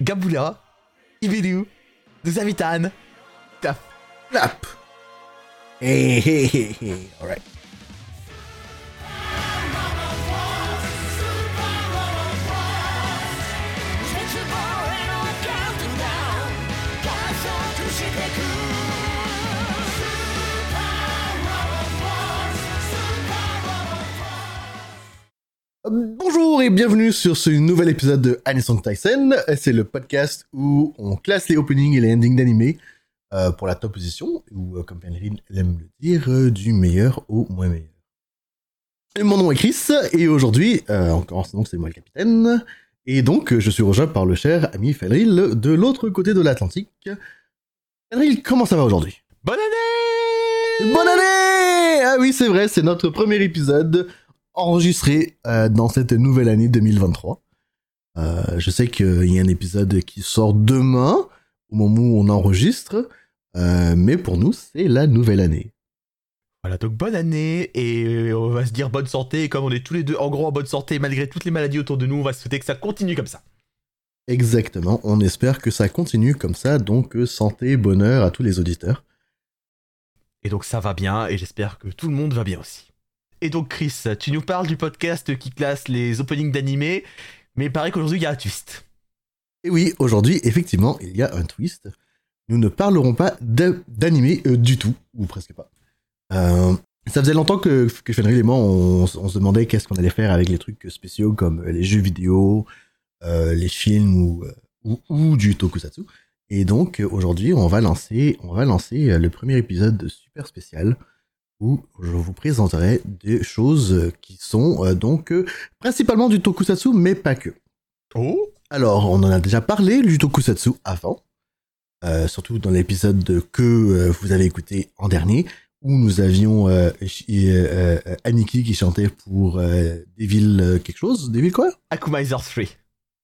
Gabula, Ibidu, Zavitan, Taf. Clap. Hey, hey, hey, hey. All right. Bonjour et bienvenue sur ce nouvel épisode de Anisong Tyson. C'est le podcast où on classe les openings et les endings d'animés euh, pour la top position, ou euh, comme Penryn aime le dire, euh, du meilleur au moins meilleur. Et mon nom est Chris, et aujourd'hui, euh, encore donc c'est moi le capitaine, et donc je suis rejoint par le cher ami Fenril de l'autre côté de l'Atlantique. Fenril, comment ça va aujourd'hui? Bonne année Bonne année Ah oui, c'est vrai, c'est notre premier épisode enregistré euh, dans cette nouvelle année 2023. Euh, je sais qu'il y a un épisode qui sort demain, au moment où on enregistre, euh, mais pour nous, c'est la nouvelle année. Voilà, donc bonne année, et on va se dire bonne santé, et comme on est tous les deux en gros en bonne santé, malgré toutes les maladies autour de nous, on va se souhaiter que ça continue comme ça. Exactement, on espère que ça continue comme ça, donc santé, bonheur à tous les auditeurs. Et donc ça va bien, et j'espère que tout le monde va bien aussi. Et donc Chris, tu nous parles du podcast qui classe les openings d'animés, mais il paraît qu'aujourd'hui il y a un twist. Et oui, aujourd'hui, effectivement, il y a un twist. Nous ne parlerons pas d'a- d'animé euh, du tout, ou presque pas. Euh, ça faisait longtemps que, que Fenrir et moi, on, se demandait qu'est-ce qu'on allait faire avec les trucs spéciaux comme euh, les jeux vidéo, euh, les films ou, du tokusatsu. Et donc, aujourd'hui, on va lancer, on va lancer le premier épisode de super spécial où je vous présenterai des choses qui sont euh, donc euh, principalement du tokusatsu, mais pas que. Oh Alors, on en a déjà parlé du tokusatsu avant, euh, surtout dans l'épisode de- que vous avez écouté en dernier, où nous avions Aniki qui chantait pour Devil quelque chose, Devil quoi? Akumizer 3,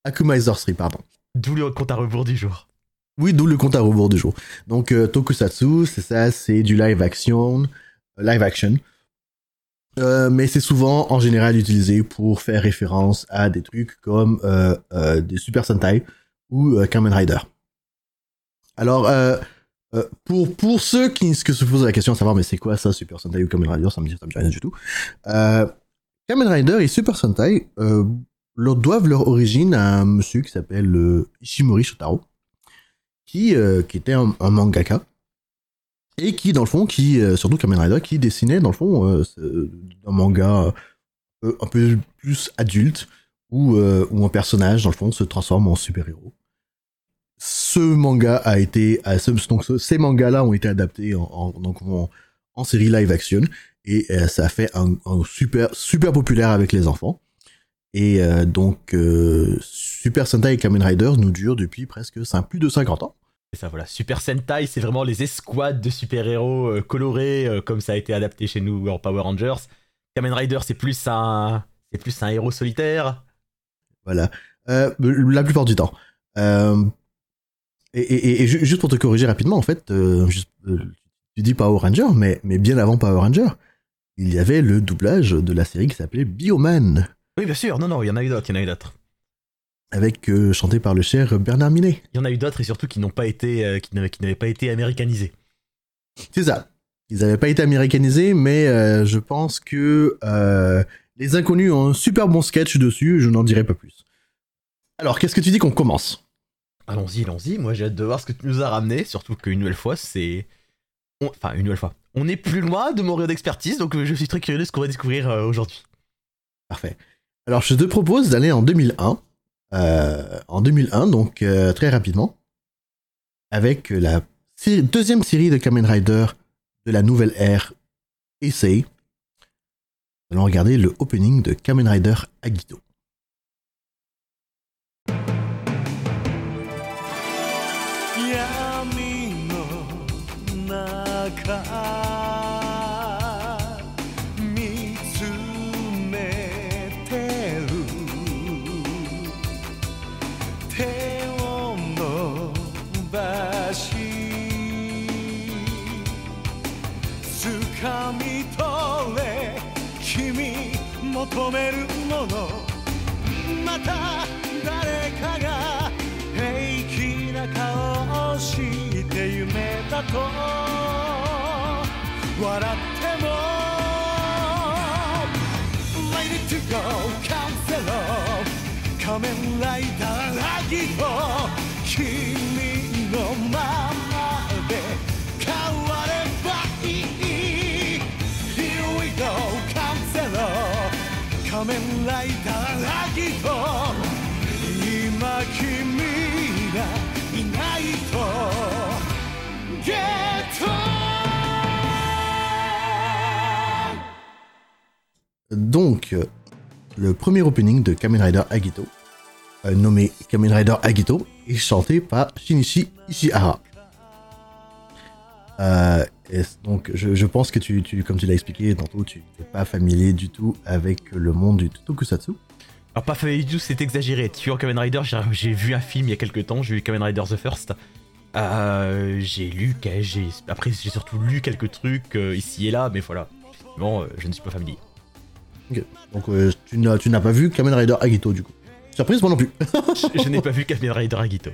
Akumizer 3, pardon. d'où le compte à rebours du jour. Oui, d'où le compte à rebours du jour. Donc, tokusatsu, c'est ça, c'est du live action, live action. Euh, mais c'est souvent en général utilisé pour faire référence à des trucs comme euh, euh, des Super Sentai ou Kamen Rider. Alors, pour, pour ceux qui, se posent la question de savoir mais c'est quoi ça Super Sentai ou Kamen Rider, ça me dit, ça me dit rien du tout. Kamen Rider et Super Sentai leur doivent leur origine à un monsieur qui s'appelle Ishimori Shotaro qui, qui était un mangaka et qui dans le fond qui euh, surtout Kamen Rider qui dessinait dans le fond euh, un manga euh, un peu plus adulte où, où un personnage dans le fond se transforme en super héros ce manga a été donc ce- ces mangas là ont été adaptés en, donc en, série live action et ça a fait un, super super populaire avec les enfants. Et donc Super Sentai et Kamen Rider nous durent depuis presque plus de 50 ans Ça voilà, Super Sentai, c'est vraiment les escouades de super-héros euh, colorés, euh, comme ça a été adapté chez nous en Power Rangers. Kamen Rider, c'est plus un... C'est plus un héros solitaire. Voilà. Euh, la plupart du temps. Euh, et, et- et- et ju- juste pour te corriger rapidement, en fait, euh, juste, tu dis Power Ranger, mais, mais bien avant Power Ranger, il y avait le doublage de la série qui s'appelait Bioman, Oui, bien sûr, non, non, il y en a eu d'autres, il y en a eu d'autres. Avec euh, chanté par le cher Bernard Minet. Il y en a eu d'autres et surtout qui n'ont pas été, euh, qui n'avaient pas été américanisés. C'est ça. Ils n'avaient pas été américanisés, mais euh, je pense que les inconnus ont un super bon sketch dessus, je n'en dirai pas plus. Alors, qu'est-ce que tu dis qu'on commence? Allons-y, allons-y. Moi, j'ai hâte de voir ce que tu nous as ramené. Surtout qu'une nouvelle fois, c'est. on- Enfin, une nouvelle fois. On est plus loin de mon rayon d'expertise, donc je suis très curieux de ce qu'on va découvrir aujourd'hui. Parfait. Alors, je te propose d'aller en 2001. Euh, en 2001, donc euh, très rapidement, avec la deuxième série de Kamen Rider de la nouvelle ère Essay. Nous allons regarder le opening de Kamen Rider Agito. Ready to go カンセロ仮面ライダーアギト君のままで変わればいい Here we go カンセロ仮面ライダーアギト今君がいないとゲ Donc, le premier opening de Kamen Rider Agito, euh, nommé Kamen Rider Agito, est chanté par Shinichi Ishihara. Euh, donc, je, pense que tu, comme tu l'as expliqué tantôt, tu n'es pas familier du tout avec le monde du tokusatsu. Alors pas familier du tout, c'est exagéré. Tu vois Kamen Rider, j'ai- vu un film il y a quelques temps, j'ai vu Kamen Rider The First. Euh, j'ai lu, j'ai après j'ai surtout lu quelques trucs ici et là, mais voilà. Bon, je ne suis pas familier. Donc, euh, tu n'as tu n'as pas vu Kamen Rider Agito du coup. Surprise, moi non plus. je, je n'ai pas vu Kamen Rider Agito.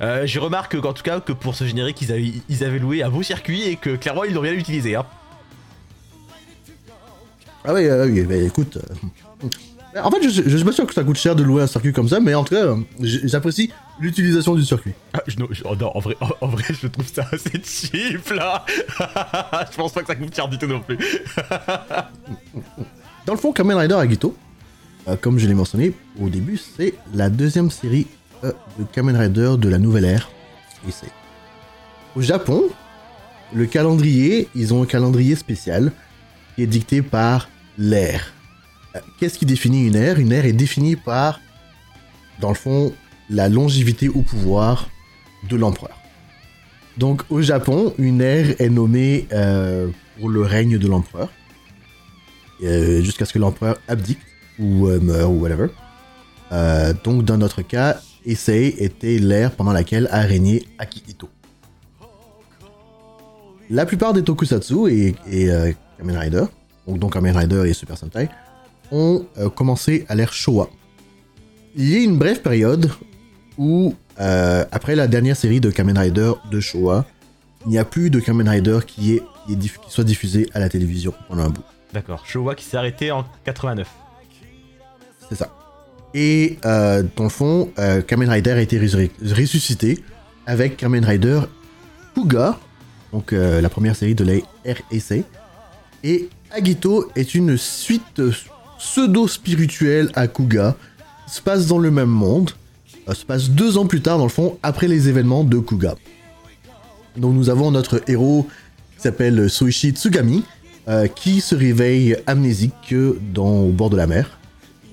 Euh, je remarque qu'en tout cas que pour ce générique ils avaient, ils avaient loué un beau circuit et que clairement ils l'ont bien utilisé. Hein. Ah oui, euh, oui, mais écoute. euh, En fait, je, je suis pas sûr que ça coûte cher de louer un circuit comme ça, mais en tout cas, j'apprécie l'utilisation du circuit. Ah, je- non, je- oh non, en vrai, en, en vrai, je trouve ça assez cheap là. je pense pas que ça coûte cher du tout non plus. Dans le fond, Kamen Rider Agito, euh, comme je l'ai mentionné au début, c'est la deuxième série euh, de Kamen Rider de la nouvelle ère. Et au Japon, le calendrier, ils ont un calendrier spécial qui est dicté par l'ère. Euh, Qu'est-ce qui définit une ère? Une ère est définie par, dans le fond, la longévité au pouvoir de l'empereur. Donc au Japon, une ère est nommée euh, pour le règne de l'empereur jusqu'à ce que l'empereur abdique ou euh, meure ou whatever. Euh, donc dans notre cas, Issei était l'ère pendant laquelle a régné Akihito. La plupart des tokusatsu et, euh, Kamen Rider, donc, donc Kamen Rider et Super Sentai, ont euh, commencé à l'ère Showa. Il y a une brève période où, euh, après la dernière série de Kamen Rider de Showa, il n'y a plus de Kamen Rider qui, est, qui soit diffusé à la télévision pendant un bout. D'accord, Showa qui s'est arrêté en 89. C'est ça. Et euh, dans le fond, euh, Kamen Rider a été ressuscité avec Kamen Rider Kuga, donc euh, la première série de la RSA. Et Agito est une suite pseudo-spirituelle à Kuga, se passe dans le même monde, se passe deux ans plus tard dans le fond, après les événements de Kuga. Donc nous avons notre héros qui s'appelle Soichi Tsugami, euh, qui se réveille amnésique euh, dans, au bord de la mer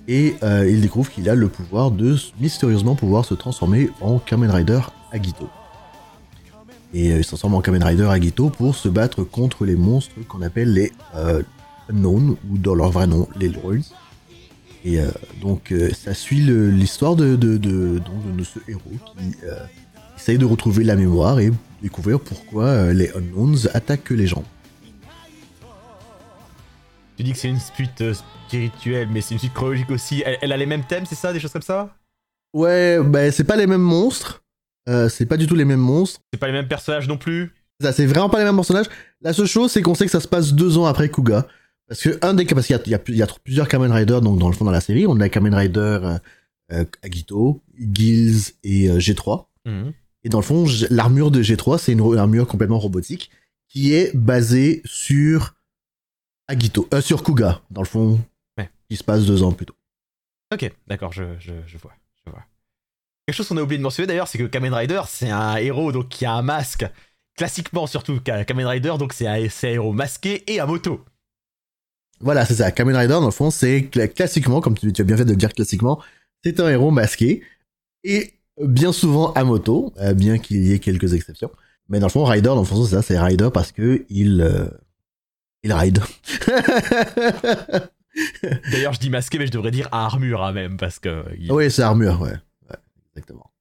et euh, il découvre qu'il a le pouvoir de mystérieusement pouvoir se transformer en Kamen Rider Agito. Et euh, il se transforme en Kamen Rider Agito pour se battre contre les monstres qu'on appelle les Unknown, ou dans leur vrai nom, les Lords. Et donc ça suit l'histoire de, de, de, de ce héros qui essaye de retrouver la mémoire et découvrir pourquoi les Unknowns attaquent les gens. Tu dis que c'est une suite euh, spirituelle, mais c'est une suite chronologique aussi. Elle, elle a les mêmes thèmes, c'est ça Des choses comme ça? Ouais, bah c'est pas les mêmes monstres. Euh, c'est pas du tout les mêmes monstres. C'est pas les mêmes personnages non plus? Ça, c'est vraiment pas les mêmes personnages. La seule chose, c'est qu'on sait que ça se passe deux ans après Kuga. Parce que un des parce qu'il y a, y y plusieurs Kamen Rider donc dans le fond dans la série. On a Kamen Rider euh, euh, Agito, Gills et euh, G3. Mhm. Et dans le fond, l'armure de G3, c'est une armure complètement robotique qui est basée sur Agito, euh, sur Kuga, dans le fond, Ouais. qui se passe deux ans plus tôt. Ok, d'accord, je, je, je vois, je vois. Quelque chose qu'on a oublié de mentionner d'ailleurs, c'est que Kamen Rider, c'est un héros donc qui a un masque. Classiquement, surtout, Ka- Kamen Rider, donc c'est un, héros masqué et à moto. Voilà, c'est ça. Kamen Rider, dans le fond, c'est cla- classiquement, comme tu, tu as bien fait de le dire classiquement, c'est un héros masqué et bien souvent à moto, euh, bien qu'il y ait quelques exceptions. Mais dans le fond, Rider, dans le fond, c'est ça, c'est Rider parce que il, euh, il ride. D'ailleurs, je dis masqué, mais je devrais dire à armure hein, même, parce que. il- oui, c'est armure, ouais. ouais exactement.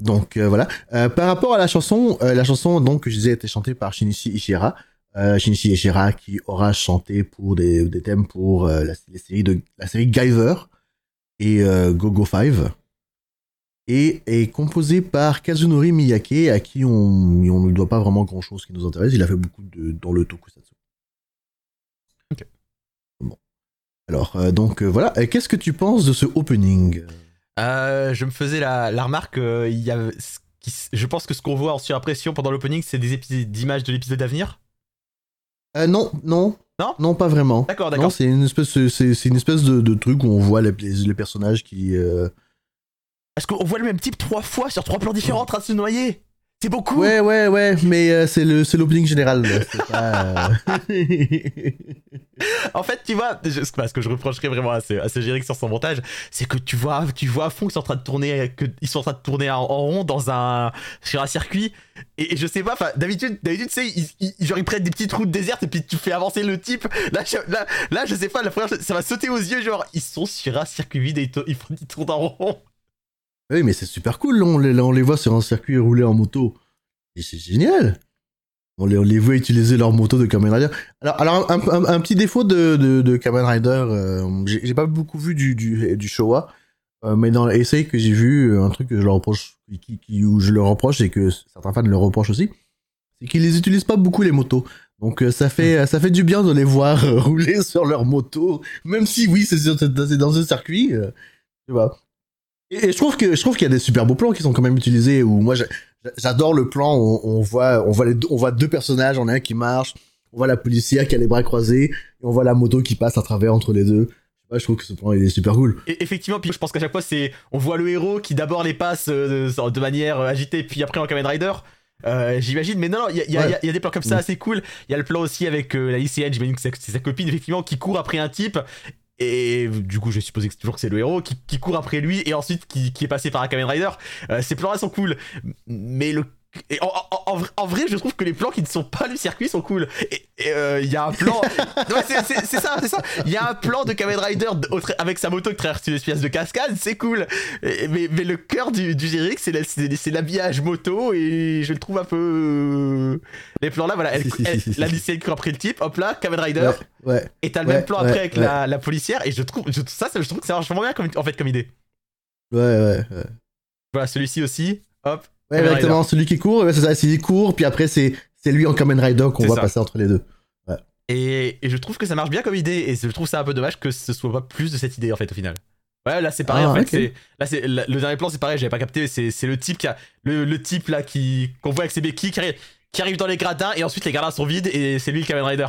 Donc euh, voilà. Euh, par rapport à la chanson, euh, la chanson donc que je disais était chantée par Shinichi Ishihara. Euh, Shinichi Ishihara qui aura chanté pour des, des thèmes pour la, les séries de la série Guyver et Go-Go 5 et est composé par Kazunori Miyake à qui on, on ne doit pas vraiment grand chose qui nous intéresse. Il a fait beaucoup de dans le tokusatsu. Ok. Bon. Alors, euh, donc euh, voilà. Qu'est-ce que tu penses de ce opening? Euh, je me faisais la, la remarque, il y a, ce qui s- je pense que ce qu'on voit en surimpression pendant l'opening, c'est des épisodes d'images de l'épisode à venir. Euh, Non, non. Non? Non, pas vraiment. D'accord, d'accord. c'est une espèce, c'est une espèce de, de truc où on voit les, les- personnages qui. Parce qu'on voit le même type trois fois sur trois plans différents en train de se noyer. C'est beaucoup. Ouais, ouais, ouais, mais euh, c'est le, c'est l'opening général. là, C'est pas. euh, En fait, tu vois, je- ce que je reprocherais vraiment à ce, à ce générique sur son montage, c'est que tu vois, tu vois à fond qu'ils sont en train de tourner, que ils sont en train de tourner en, en rond dans un sur un circuit. Et, et je sais pas, enfin, d'habitude, d'habitude, tu sais, ils, ils- genre ils prennent des petites routes désertes et puis tu fais avancer le type. Là, je, là, là, je sais pas, la première, chose, ça va sauter aux yeux, genre ils sont sur un circuit vide et ils, ils font ils tournent en rond. Oui, mais c'est super cool. là, On les, là, on les voit sur un circuit rouler en moto. Et c'est génial. On les, on les voit utiliser leur moto de Kamen Rider. Alors, alors un, un- un petit défaut de, de, de Kamen Rider, euh, j'ai pas beaucoup vu du, du, du Showa, euh, mais dans l'essai que j'ai vu, un truc que je leur reproche, qui, qui, où je leur reproche et que certains fans le reprochent aussi, c'est qu'ils les utilisent pas beaucoup les motos. Donc euh, ça fait ça fait du bien de les voir rouler sur leur moto, même si oui c'est dans un circuit, tu vois. Et, et je trouve que je trouve qu'il y a des super beaux plans qui sont quand même utilisés. Où moi j'a- j'adore le plan où on, on voit on voit les deux, on voit deux personnages, on a un qui marche, on voit la policière qui a les bras croisés et on voit la moto qui passe à travers entre les deux. Je trouve que ce plan il est super cool. Et effectivement, puis je pense qu'à chaque fois, c'est on voit le héros qui d'abord les passe euh, de, de manière euh, agitée, puis après en Kamen Rider. Euh, j'imagine, mais non, non, il y a, y Ouais. y y des plans comme ça Mm. assez cool. Il y a le plan aussi avec la lycéenne, j'imagine que c'est sa copine, effectivement, qui court après un type. Et du coup, je c'est toujours que c'est le héros qui, qui court après lui et ensuite qui, qui est passé par un Kamen Rider. Euh, ces plans-là sont cool, mais le et en, en- en vrai- je trouve que les plans qui ne sont pas du circuit sont cool. Et et, euh, il y a un plan. C'est- c'est c'est ça, c'est ça. Il y a un plan de Kamen Rider avec sa moto qui traverse une espèce de cascade, c'est cool. Et- mais, mais le cœur du, du générique, c'est la- c'est c'est l'habillage moto et je le trouve un peu. euh, Les plans là, voilà. Elle, elle- la lycéenne court après le type, hop là, Kamen Rider. Ouais, ouais. Et t'as le Ouais, même plan après avec la, la policière. Et je trouve, je, ça, ça, je trouve que ça marche vraiment bien comme, en fait, comme idée. Ouais, ouais, ouais. Voilà, celui-ci aussi, hop. Ouais, exactement, celui qui court, c'est ça, c'est il court, puis après c'est c'est lui en Kamen Rider qu'on voit ça. passer entre les deux. Et, et je trouve que ça marche bien comme idée, et je trouve ça un peu dommage que ce soit pas plus de cette idée en fait au final. Ouais, là c'est pareil Ah, en fait. ok. c'est- Là, c'est la- le dernier plan, c'est pareil, j'avais pas capté. C'est c'est le type qui a le, le type là qui qu'on voit avec ses béquilles qui arrive, qui arrive dans les gradins et ensuite les gradins sont vides et c'est lui le Kamen Rider.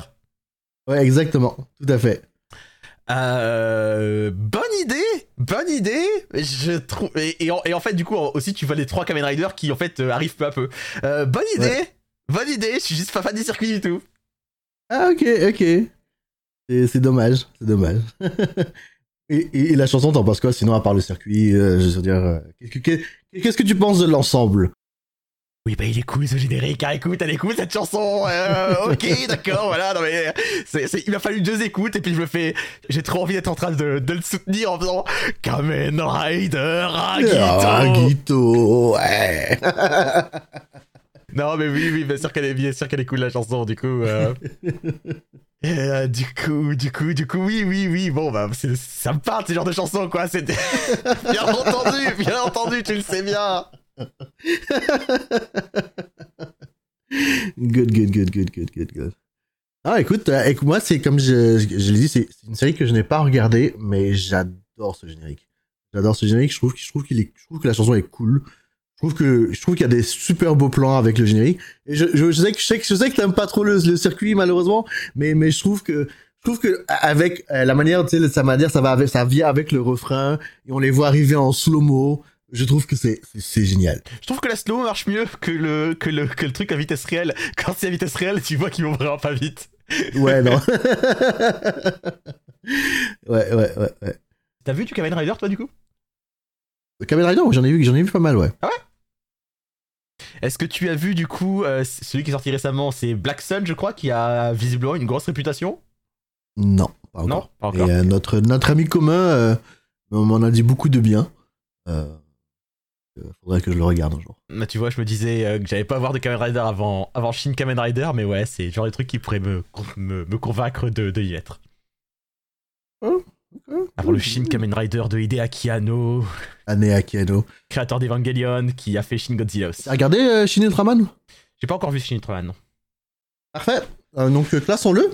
Ouais, exactement, tout à fait. Euh, bonne bonne idée. Je trouve et, et en, et en fait du coup aussi tu vois les trois Kamen Riders qui en fait euh, arrivent peu à peu. Euh, bonne idée, Ouais. bonne idée. Je suis juste pas fan du circuit du tout. Ah, ok, ok. C'est dommage, c'est dommage. et, la chanson, t'en penses quoi sinon à part le circuit euh, Je veux dire, euh, qu'est-ce que- qu'est- qu'est-ce que tu penses de l'ensemble? Oui, bah il est cool ce générique, ah, écoute, elle est cool cette chanson. euh, ok, d'accord, voilà, non mais c'est- il m'a fallu deux écoutes et puis je me fais, j'ai trop envie d'être en train de, de le soutenir en faisant Kamen Rider Agito. Ouais. Non mais oui, oui, bien sûr qu'elle est, bien sûr qu'elle est cool la chanson, du coup. euh, euh, du coup, du coup, du coup, oui, oui, oui, bon, bah, ça me parle, ces genres de chansons, quoi, c'est... bien entendu, bien entendu, tu le sais bien good, good, good, good, good, good, good. Ah, écoute, euh, écoute, moi, c'est comme je, je, l'ai dit, c'est une série que je n'ai pas regardée, mais j'adore ce générique. J'adore ce générique. Je trouve, je trouve qu'il est, je trouve que la chanson est cool. Je trouve qu'il y a des super beaux plans avec le générique. Et je, sais que, je sais t'aimes pas trop le, le circuit, malheureusement, mais, mais je trouve que, je trouve que avec euh, la manière, tu sais, sa manière, ça va avec, ça vient avec le refrain et on les voit arriver en slow-mo. Je trouve que c'est, génial. Je trouve que la slow marche mieux que le, que le, que le truc à vitesse réelle. Quand c'est à vitesse réelle, tu vois qu'ils vont vraiment pas vite. Ouais, non. ouais, ouais, ouais, ouais. T'as vu du Kamen Rider, toi, du coup? Kamen Rider, j'en ai vu, j'en ai vu pas mal, ouais. Est-ce que tu as vu, du coup, euh, celui qui est sorti récemment, c'est Black Sun, je crois, qui a visiblement une grosse réputation? Non, pas encore. Non, pas Et encore. euh, notre, notre ami commun euh, m'en a dit beaucoup de bien. Euh, faudrait que je le regarde un jour. Bah, tu vois, je me disais euh, que j'allais pas voir de Kamen Rider avant, avant Shin Kamen Rider, mais ouais, c'est le genre de truc qui pourrait me, me, me convaincre de, de y être. Avant le Shin Kamen Rider de Hideaki Anno, Année Akiano. créateur d'Evangelion, qui a fait Shin Godzilla aussi. T'as regardé euh, Shin Ultraman J'ai pas encore vu Shin Ultraman, non. Parfait. Euh, donc euh, classons-le.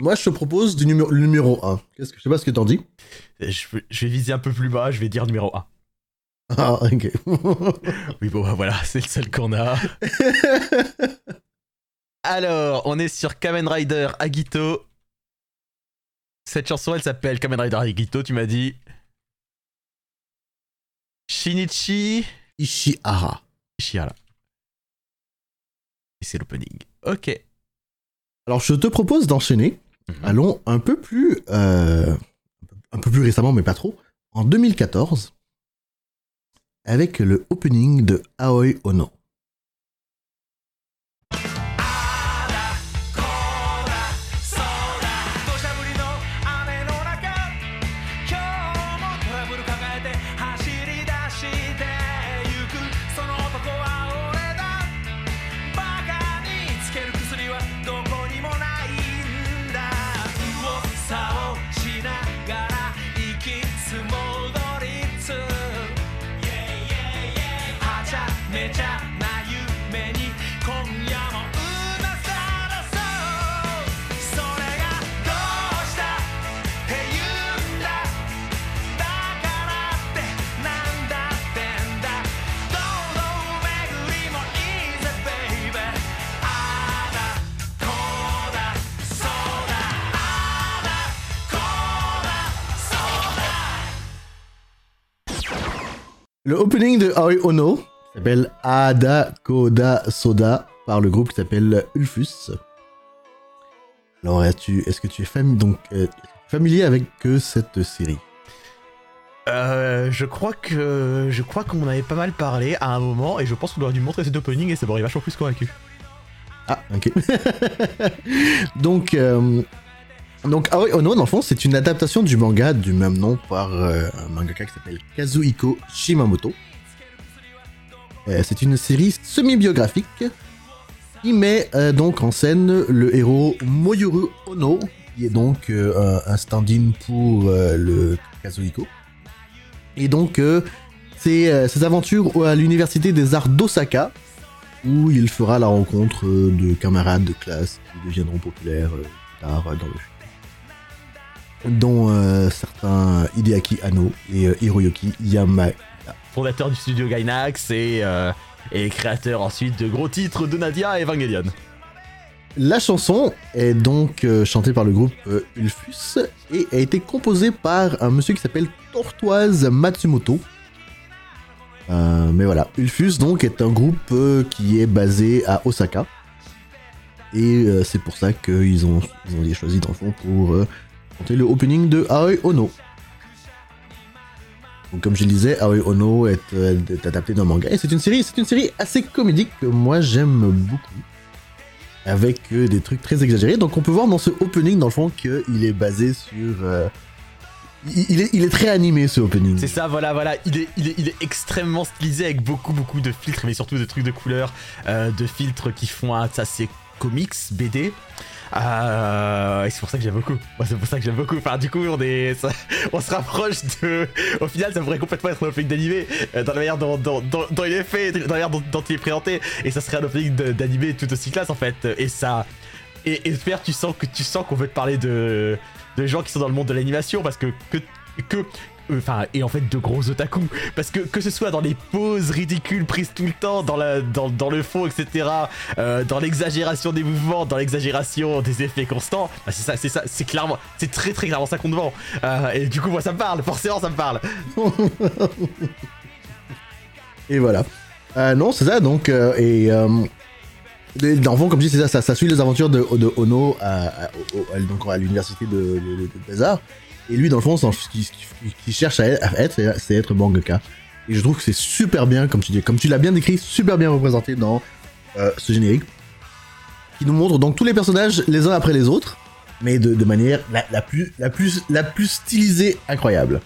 Moi, je te propose du numéro, le numéro 1. Qu'est-ce que, je sais pas ce que t'en dis. Je, vais- je vais viser un peu plus bas, je vais dire numéro 1. Ah, ok. Oui, bon, bah, voilà, c'est le seul qu'on a. Alors, on est sur Kamen Rider Agito. Cette chanson, elle s'appelle Kamen Rider Agito, tu m'as dit. Shinichi Ishihara. Ishihara. Et c'est l'opening. Ok. Alors, je te propose d'enchaîner. Mhm. Allons un peu plus, euh, un peu plus récemment, mais pas trop, en 2014, avec le opening de Aoi Ono. Le opening de Aoi Ono s'appelle Ada Koda Soda par le groupe qui s'appelle Ulfus. Alors, es-tu, est-ce que tu es donc, euh, familier avec euh, cette série? Euh, je crois que je crois qu'on en avait pas mal parlé à un moment et je pense qu'on aurait dû montrer cet opening et ça m'aurait vachement plus convaincu. Ah, ok. donc, euh, donc Aoi Ono, dans fond, c'est une adaptation du manga du même nom par euh, un mangaka qui s'appelle Kazuhiko Shimamoto. Euh, c'est une série semi-biographique qui met euh, donc en scène le héros Moyuru Ono, qui est donc un, stand-in pour le Kazuhiko. Et donc, c'est ses aventures à l'université des arts d'Osaka, où il fera la rencontre de camarades de classe qui deviendront populaires tard dans le futur. Dont euh, certains Hideaki Anno et euh, Hiroyuki Yama. Fondateur du studio Gainax et, euh, et créateur ensuite de gros titres de Nadia et Evangelion. La chanson est donc euh, chantée par le groupe Ulfus et a été composée par un monsieur qui s'appelle Tortoise Matsumoto. Mais voilà, Ulfus donc est un groupe qui est basé à Osaka. Et c'est pour ça qu'ils ont, ils ont été choisis dans le fond pour le opening de Aoi Ono. Donc comme je le disais, Aoi Ono est, euh, est adapté d'un manga et c'est une série, c'est une série assez comédique que moi j'aime beaucoup avec euh, des trucs très exagérés. Donc on peut voir dans ce opening, dans le fond, qu'il est basé sur... euh, il, est, très animé ce opening. C'est ça, voilà, voilà. Il est, extrêmement stylisé avec beaucoup, beaucoup de filtres, mais surtout de trucs de couleurs, euh, de filtres qui font un, c'est comics, BD. Euh, et c'est pour ça que j'aime beaucoup. C'est pour ça que j'aime beaucoup. Enfin, du coup, on se rapproche de. Au final, ça pourrait complètement être un opening d'animé euh, dans la manière dont, il est fait, dans la manière dont, il est présenté, et ça serait un opening d'animé tout aussi classe en fait. Et ça, et, et tu sens que tu sens qu'on veut te parler de de gens qui sont dans le monde de l'animation parce que que enfin et en fait de gros otaku parce que que ce soit dans les poses ridicules prises tout le temps dans la dans, dans le fond etc euh, dans l'exagération des mouvements dans l'exagération des effets constants bah, c'est ça c'est ça c'est clairement c'est très très clairement ça qu'on te vend Euh, et du coup moi ça me parle forcément ça me parle Et voilà. Euh, non, c'est ça, donc... euh, et... Euh, dans le fond, comme je dis, c'est ça, ça, ça suit les aventures de, de Ono à, à- l'université de, de, de- Arts. Et lui, dans le fond, ce qu'il cherche à être, c'est- être mangaka. Et je trouve que c'est super bien, comme tu dis, comme tu l'as bien décrit, super bien représenté dans euh, ce générique. Qui nous montre donc tous les personnages les uns après les autres, mais de, manière la plus, la, plus, la plus stylisée incroyable.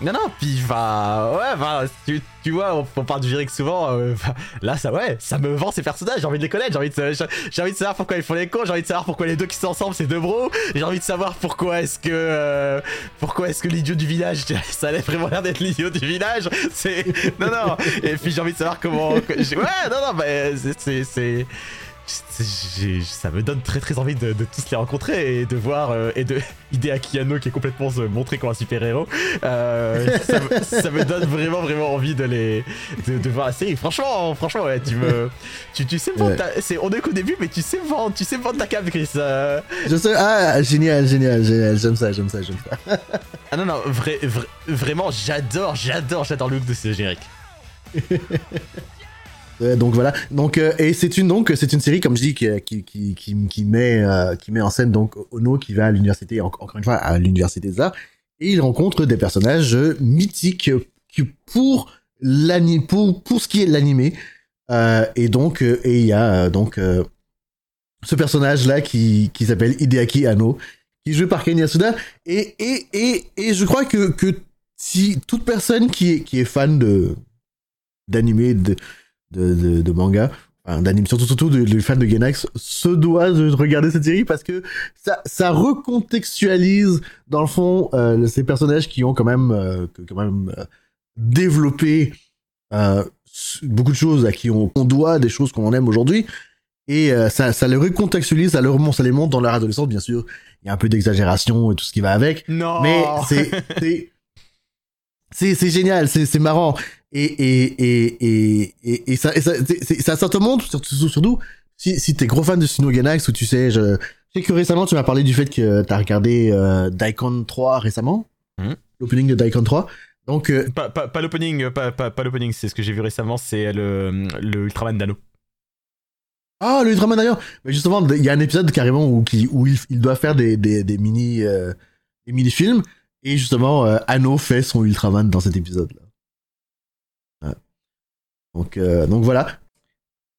Non, non, puis bah, ouais, bah, tu, tu vois, on, parle du générique souvent, euh, là, ça, ouais, ça me vend ces personnages, j'ai envie de les connaître, j'ai envie, de- j'ai envie de savoir pourquoi ils font les cons, j'ai envie de savoir pourquoi les deux qui sont ensemble, c'est deux bros, j'ai envie de savoir pourquoi est-ce que, euh, pourquoi est-ce que l'idiot du village, ça allait vraiment l'air d'être l'idiot du village, c'est, non, non, et puis j'ai envie de savoir comment, ouais, non, non, bah, c'est, ça me donne très très envie de, de tous les rencontrer et de voir euh, et de Hideaki Anno qui est complètement se montrer comme un super héros. ça, me, ça me donne vraiment vraiment envie de les de, de voir la série. Franchement, franchement, ouais, tu me tu, tu sais vendre Ouais. on est qu'au début, mais tu sais vendre, tu sais vendre ta cam, Chris. euh. Je sais, ah, génial, génial, génial, j'aime ça, j'aime ça, j'aime ça. Ah non non, vrai, vrai- vraiment, j'adore, j'adore, j'adore le look de ce générique. Donc voilà. Donc euh, et c'est une donc c'est une série comme je dis qui qui qui qui, qui met euh, qui met en scène donc Ono qui va à l'université en- encore une fois à l'université des arts et il rencontre des personnages euh, mythiques pour l'anime pour pour ce qui est l'animé euh, et donc euh, et il y a euh, donc euh, ce personnage là qui qui s'appelle Hideaki Anno qui est joué par Ken Yasuda et et et et je crois que que si toute personne qui est qui est fan de d'animé de, de, de manga, enfin, d'anime, surtout, surtout de, de fans de Genax, se doit de regarder cette série parce que ça, ça recontextualise, dans le fond, euh, ces personnages qui ont quand même, euh, quand même euh, développé beaucoup de choses à qui on, on doit des choses qu'on aime aujourd'hui. Et ça, ça les recontextualise, ça, les remonte, ça les montre dans leur adolescence, bien sûr. Il y a un peu d'exagération et tout ce qui va avec. Non. Mais c'est c'est génial, c'est c'est marrant et et et et et, ça et ça ça ça te montre surtout surtout si si t'es gros fan de Sino Genax ou tu sais je, je sais que récemment tu m'as parlé du fait que t'as regardé euh, Daikon 3 récemment, Mhm. l'opening de Daikon 3. Donc euh, Pas, pas, pas l'opening, euh, pas, pas, pas l'opening, c'est ce que j'ai vu récemment, c'est le, le Ultraman Dano. ah le Ultraman d'ailleurs, mais justement il y a un épisode carrément où qui où il, il doit faire des des des mini euh, des mini films et justement euh, Anno fait son Ultraman dans cet épisode là. Donc, euh, donc voilà.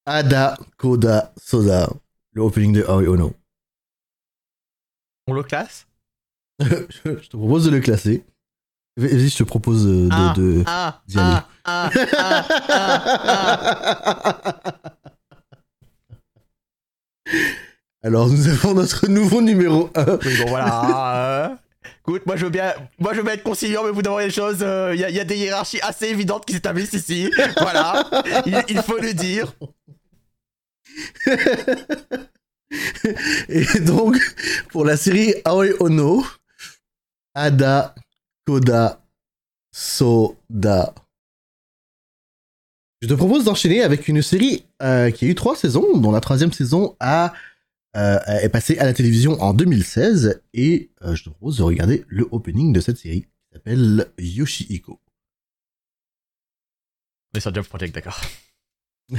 Ada Koda Soda, le opening de Oi Ono. On le classe? Je te propose de le classer. Vas-y, je te propose de. Ah, de... ah, d'y aller. ah, ah, Alors, nous avons notre nouveau numéro 1. Oui, bon, voilà. euh, Écoute, moi je veux bien, moi je veux bien être conciliant, mais vous devez les choses. Il y, a- y a des hiérarchies assez évidentes qui s'établissent ici. Voilà, il, il faut le dire. Et donc, pour la série Aoi Ono, Ada Koda Soda. Je te propose d'enchaîner avec une série euh, qui a eu trois saisons, dont la troisième saison a, euh, est passée à la télévision en 2016, et euh, je te propose de regarder le opening de cette série, qui s'appelle Yoshihiko. Job Project, d'accord.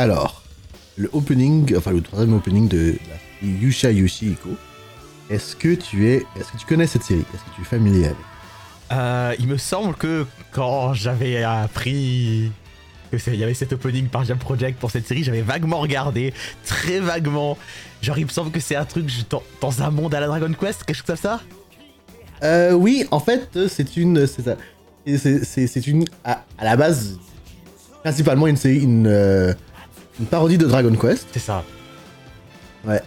Alors, le opening, enfin le troisième opening de la Yusha Yoshihiko. Est-ce que tu es, est-ce que tu connais cette série? Est-ce que tu es familier avec? Euh, il me semble que quand j'avais appris que c'est- il y avait cet opening par Jump Project pour cette série, j'avais vaguement regardé, très vaguement. Genre, il me semble que c'est un truc dans, dans un monde à la Dragon Quest, quelque chose comme ça? Euh, oui, en fait, c'est une, c'est ça. Et c'est- c'est c'est une, à, à la base, principalement une série, une, euh, une parodie de Dragon Quest. C'est ça. Ouais.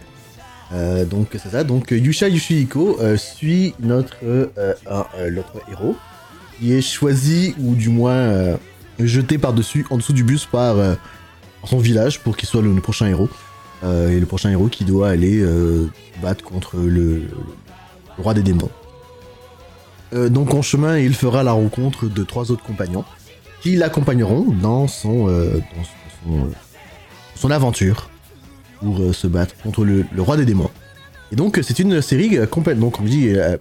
Euh, donc c'est ça. Donc Yusha Yoshihiko euh, suit notre euh, un, euh, héros qui est choisi ou du moins jeté par dessus en dessous du bus par son village pour qu'il soit le, le prochain héros et le prochain héros qui doit aller battre contre le, roi des démons. Donc en chemin, il fera la rencontre de trois autres compagnons qui l'accompagneront dans son, dans son, son aventure pour euh, se battre contre le, roi des démons. Et donc c'est une série euh, complètement, comme je dis, euh,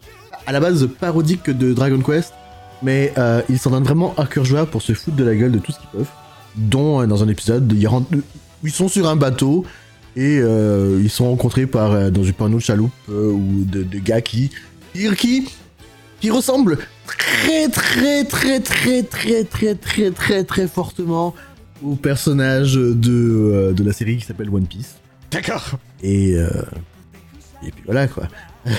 à la base parodique de Dragon Quest, mais ils s'en donnent vraiment à cœur joie pour se foutre de la gueule de tout ce qu'ils peuvent. Dont dans un épisode, ils, ils sont sur un bateau et ils sont rencontrés par dans une panneau de chaloupe ou de, gars qui, qui qui qui ressemblent très très très très très très très très très fortement au personnage de euh, de la série qui s'appelle One Piece. D'accord. Et, euh, et puis voilà quoi.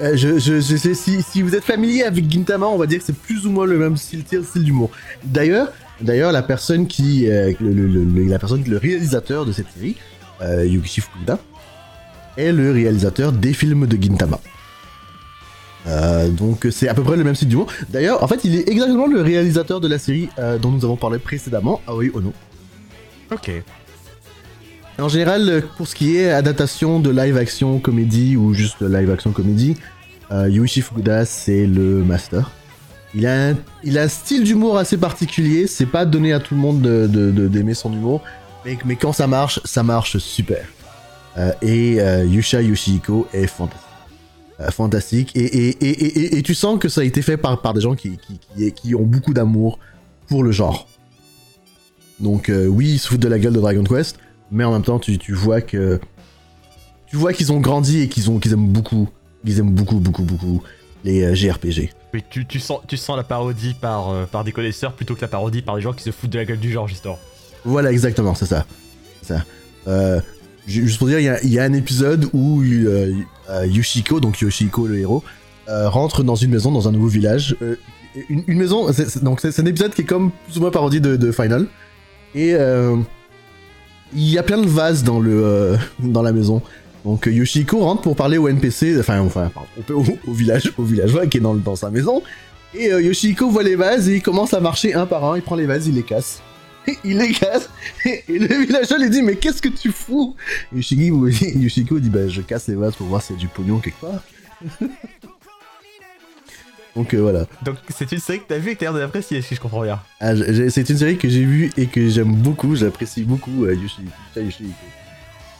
Euh, je, je, je sais, si, si vous êtes familier avec Gintama, on va dire que c'est plus ou moins le même style, style d'humour. D'ailleurs, d'ailleurs, la personne qui, euh, le, le- le- la personne, le réalisateur de cette série, euh, Yukishi Fukuda, est le réalisateur des films de Gintama. Euh, donc c'est à peu près le même style d'humour. D'ailleurs, en fait, il est exactement le réalisateur de la série euh, dont nous avons parlé précédemment, Aoi Ono. Ok. En général, pour ce qui est adaptation de live action comédie ou juste live action comédie, euh, Yuichi Fukuda c'est le master. Il a un, il a un style d'humour assez particulier, c'est pas donné à tout le monde de- de- de- d'aimer son humour, mais, mais quand ça marche, ça marche super. Euh, et Yusha Yoshihiko est fantastique. Euh, fantastique, et, et, tu sens que ça a été fait par, par des gens qui, qui, qui, qui ont beaucoup d'amour pour le genre. Donc euh, oui, ils se foutent de la gueule de Dragon Quest, mais en même temps tu, tu vois que tu vois qu'ils ont grandi et qu'ils ont qu'ils aiment beaucoup ils aiment beaucoup beaucoup beaucoup les euh, JRPG Oui, tu, tu sens, tu sens la parodie par, euh, par des connaisseurs plutôt que la parodie par des gens qui se foutent de la gueule du genre, justement. voilà exactement c'est ça ça juste pour dire il y a, un épisode où euh, euh, Yoshiko donc Yoshiko le héros euh, rentre dans une maison dans un nouveau village une, maison donc c'est un épisode qui est comme plus ou moins parodie de, Final et il y a plein de vases dans le dans la maison Donc Yoshiko rentre pour parler au NPC, enfin, enfin au, au- village, au villageois qui est dans, dans sa maison. Et Yoshiko voit les vases et il commence à marcher un par un. Il prend les vases, il les casse. Il les casse. Et, le villageois lui dit mais qu'est-ce que tu fous? Yoshiko, Yoshiko dit bah je casse les vases pour voir s'il y a du pognon quelque part. Donc euh, voilà. Donc c'est une série que t'as vue et que t'as l'air d'apprécier, si je comprends bien. Ah, c'est une série que j'ai vue et que j'aime beaucoup, j'apprécie beaucoup euh, Yoshi-.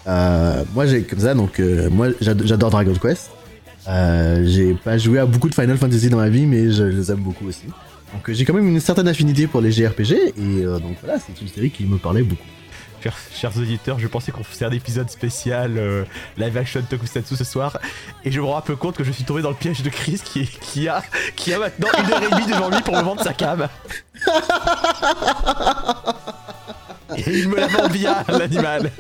Euh, moi j'ai comme ça, donc euh, moi j'ad- j'adore Dragon Quest. J'ai pas joué à beaucoup de Final Fantasy dans ma vie, mais je les aime beaucoup aussi. Donc j'ai quand même une certaine affinité pour les JRPG et euh, donc voilà, c'est une série qui me parlait beaucoup. Chers, auditeurs, je pensais qu'on faisait un épisode spécial euh, live action Tokusatsu ce soir, et je me rends un peu compte que je suis tombé dans le piège de Chris qui, qui, a, qui a maintenant une heure et demie devant lui pour me vendre sa cam. Et il me la vend bien, l'animal.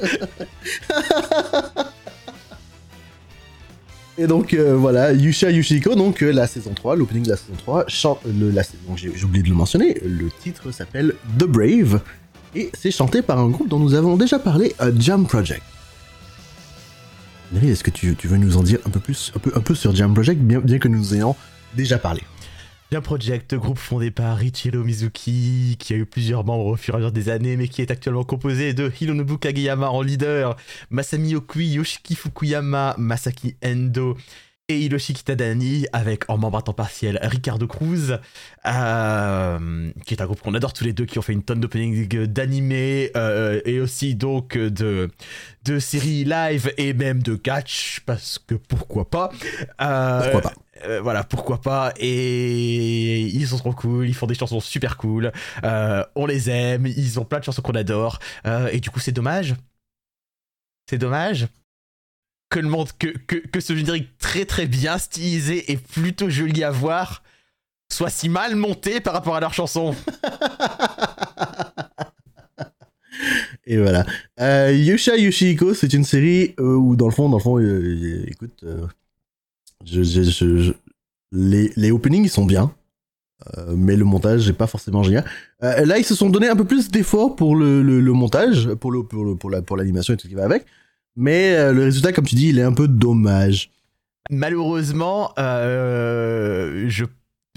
Et donc euh, voilà, Yusha Yushiko, donc euh, la saison 3, l'opening de la saison 3, chante, le, la, j'ai j'ai oublié de le mentionner, le titre s'appelle The Brave, et c'est chanté par un groupe dont nous avons déjà parlé, euh, Jam Project. Neri, est-ce que tu, tu veux nous en dire un peu plus, un peu, un peu sur Jam Project, bien, bien que nous ayons déjà parlé? Bien Project, groupe fondé par Richiro Mizuki, qui a eu plusieurs membres au fur et à mesure des années, mais qui est actuellement composé de Hironobu Kageyama en leader, Masami Okui, Yoshiki Fukuyama, Masaki Endo et Hiroshi Kitadani, avec en membre à temps partiel Ricardo Cruz, euh, qui est un groupe qu'on adore tous les deux, qui ont fait une tonne d'openings d'animés euh, et aussi donc de, de séries live et même de catch, parce que pourquoi pas. Euh, Pourquoi pas euh, voilà, pourquoi pas. Et ils sont trop cool, ils font des chansons super cool. euh, on les aime, ils ont plein de chansons qu'on adore. euh, et du coup, c'est dommage. C'est dommage que le monde, que, que, que ce générique très très bien stylisé et plutôt joli à voir soit si mal monté par rapport à leurs chansons. Et voilà. Euh, Yusha Yoshihiko, c'est une série où dans le fond, dans le fond, écoute, je, je- je- je- les, les openings ils sont bien, euh, mais le montage est pas forcément génial. Euh, là, ils se sont donné un peu plus d'efforts pour le, le, le montage, pour le pour le pour la pour l'animation et tout ce qui va avec. Mais euh, le résultat, comme tu dis, il est un peu dommage. Malheureusement, je.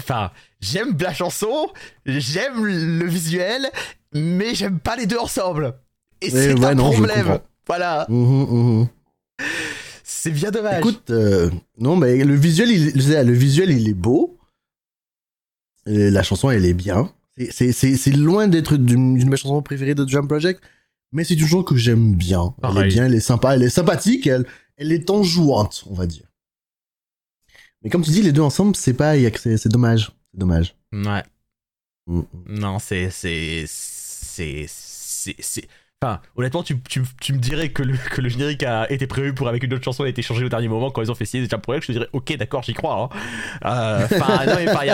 Enfin, j'aime la chanson, j'aime le visuel, mais j'aime pas les deux ensemble. Et c'est ouais, un non, problème. Voilà. Mhm, mhm. C'est bien dommage. Écoute, euh, non, mais le visuel, il, le visuel, il est beau. Et la chanson, elle est bien. C'est- loin d'être d'une de mes chansons préférées de Jump Project, mais c'est une chanson que j'aime bien. Elle est bien, elle est sympa, elle est sympathique, elle, elle est enjouante, on va dire. Mais comme tu dis, les deux ensemble, c'est pas, c'est dommage. C'est dommage. Ouais. Mm, mm. Non, c'est. C'est. C'est. C'est. Enfin, honnêtement, tu, tu, tu me dirais que le, que le générique a été prévu pour avec une autre chanson et a été changé au dernier moment quand ils ont fait signer déjà Project. Je te dirais, ok, d'accord, j'y crois. hein. Euh, Enfin, non, enfin,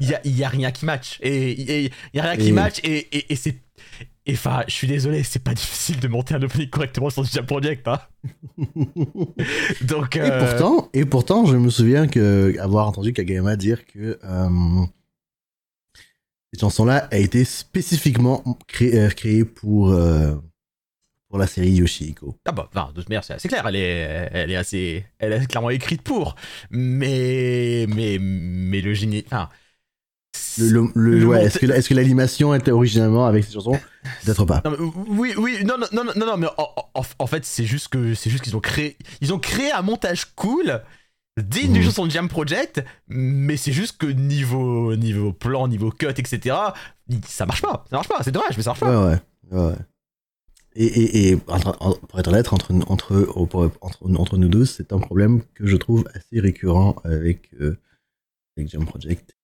il y y, y a rien qui match. Et et il y a rien qui Et- match et, et, et c'est. Et enfin, je suis désolé, c'est pas difficile de monter un opening correctement sur Jam Project, hein. Donc. Et euh, pourtant, et pourtant, je me souviens que avoir entendu Kageyama dire que euh, cette chanson-là a été spécifiquement cré- euh, créée pour euh, pour la série Yoshihiko. Ah bah, enfin, de toute manière, c'est assez clair, elle est, elle est assez, elle est clairement écrite pour, mais, mais, mais le génie, enfin, Le, le- ouais, est-ce que est-ce que l'animation était originalement avec cette chanson? Peut-être pas. non, mais oui, oui, non, non, non, non, non, mais en, en- en fait, c'est juste que, c'est juste qu'ils ont créé, ils ont créé un montage cool digne d'une Mhm. chanson de Jam Project, mais c'est juste que niveau, niveau plan, niveau cut, etc., ça marche pas, ça marche pas, c'est dommage, mais ça marche pas. Ouais, ouais, ouais. Et, pour être honnête, entre, entre, pour- entre, entre nous deux, c'est un problème que je trouve assez récurrent avec, euh, avec Jump Project.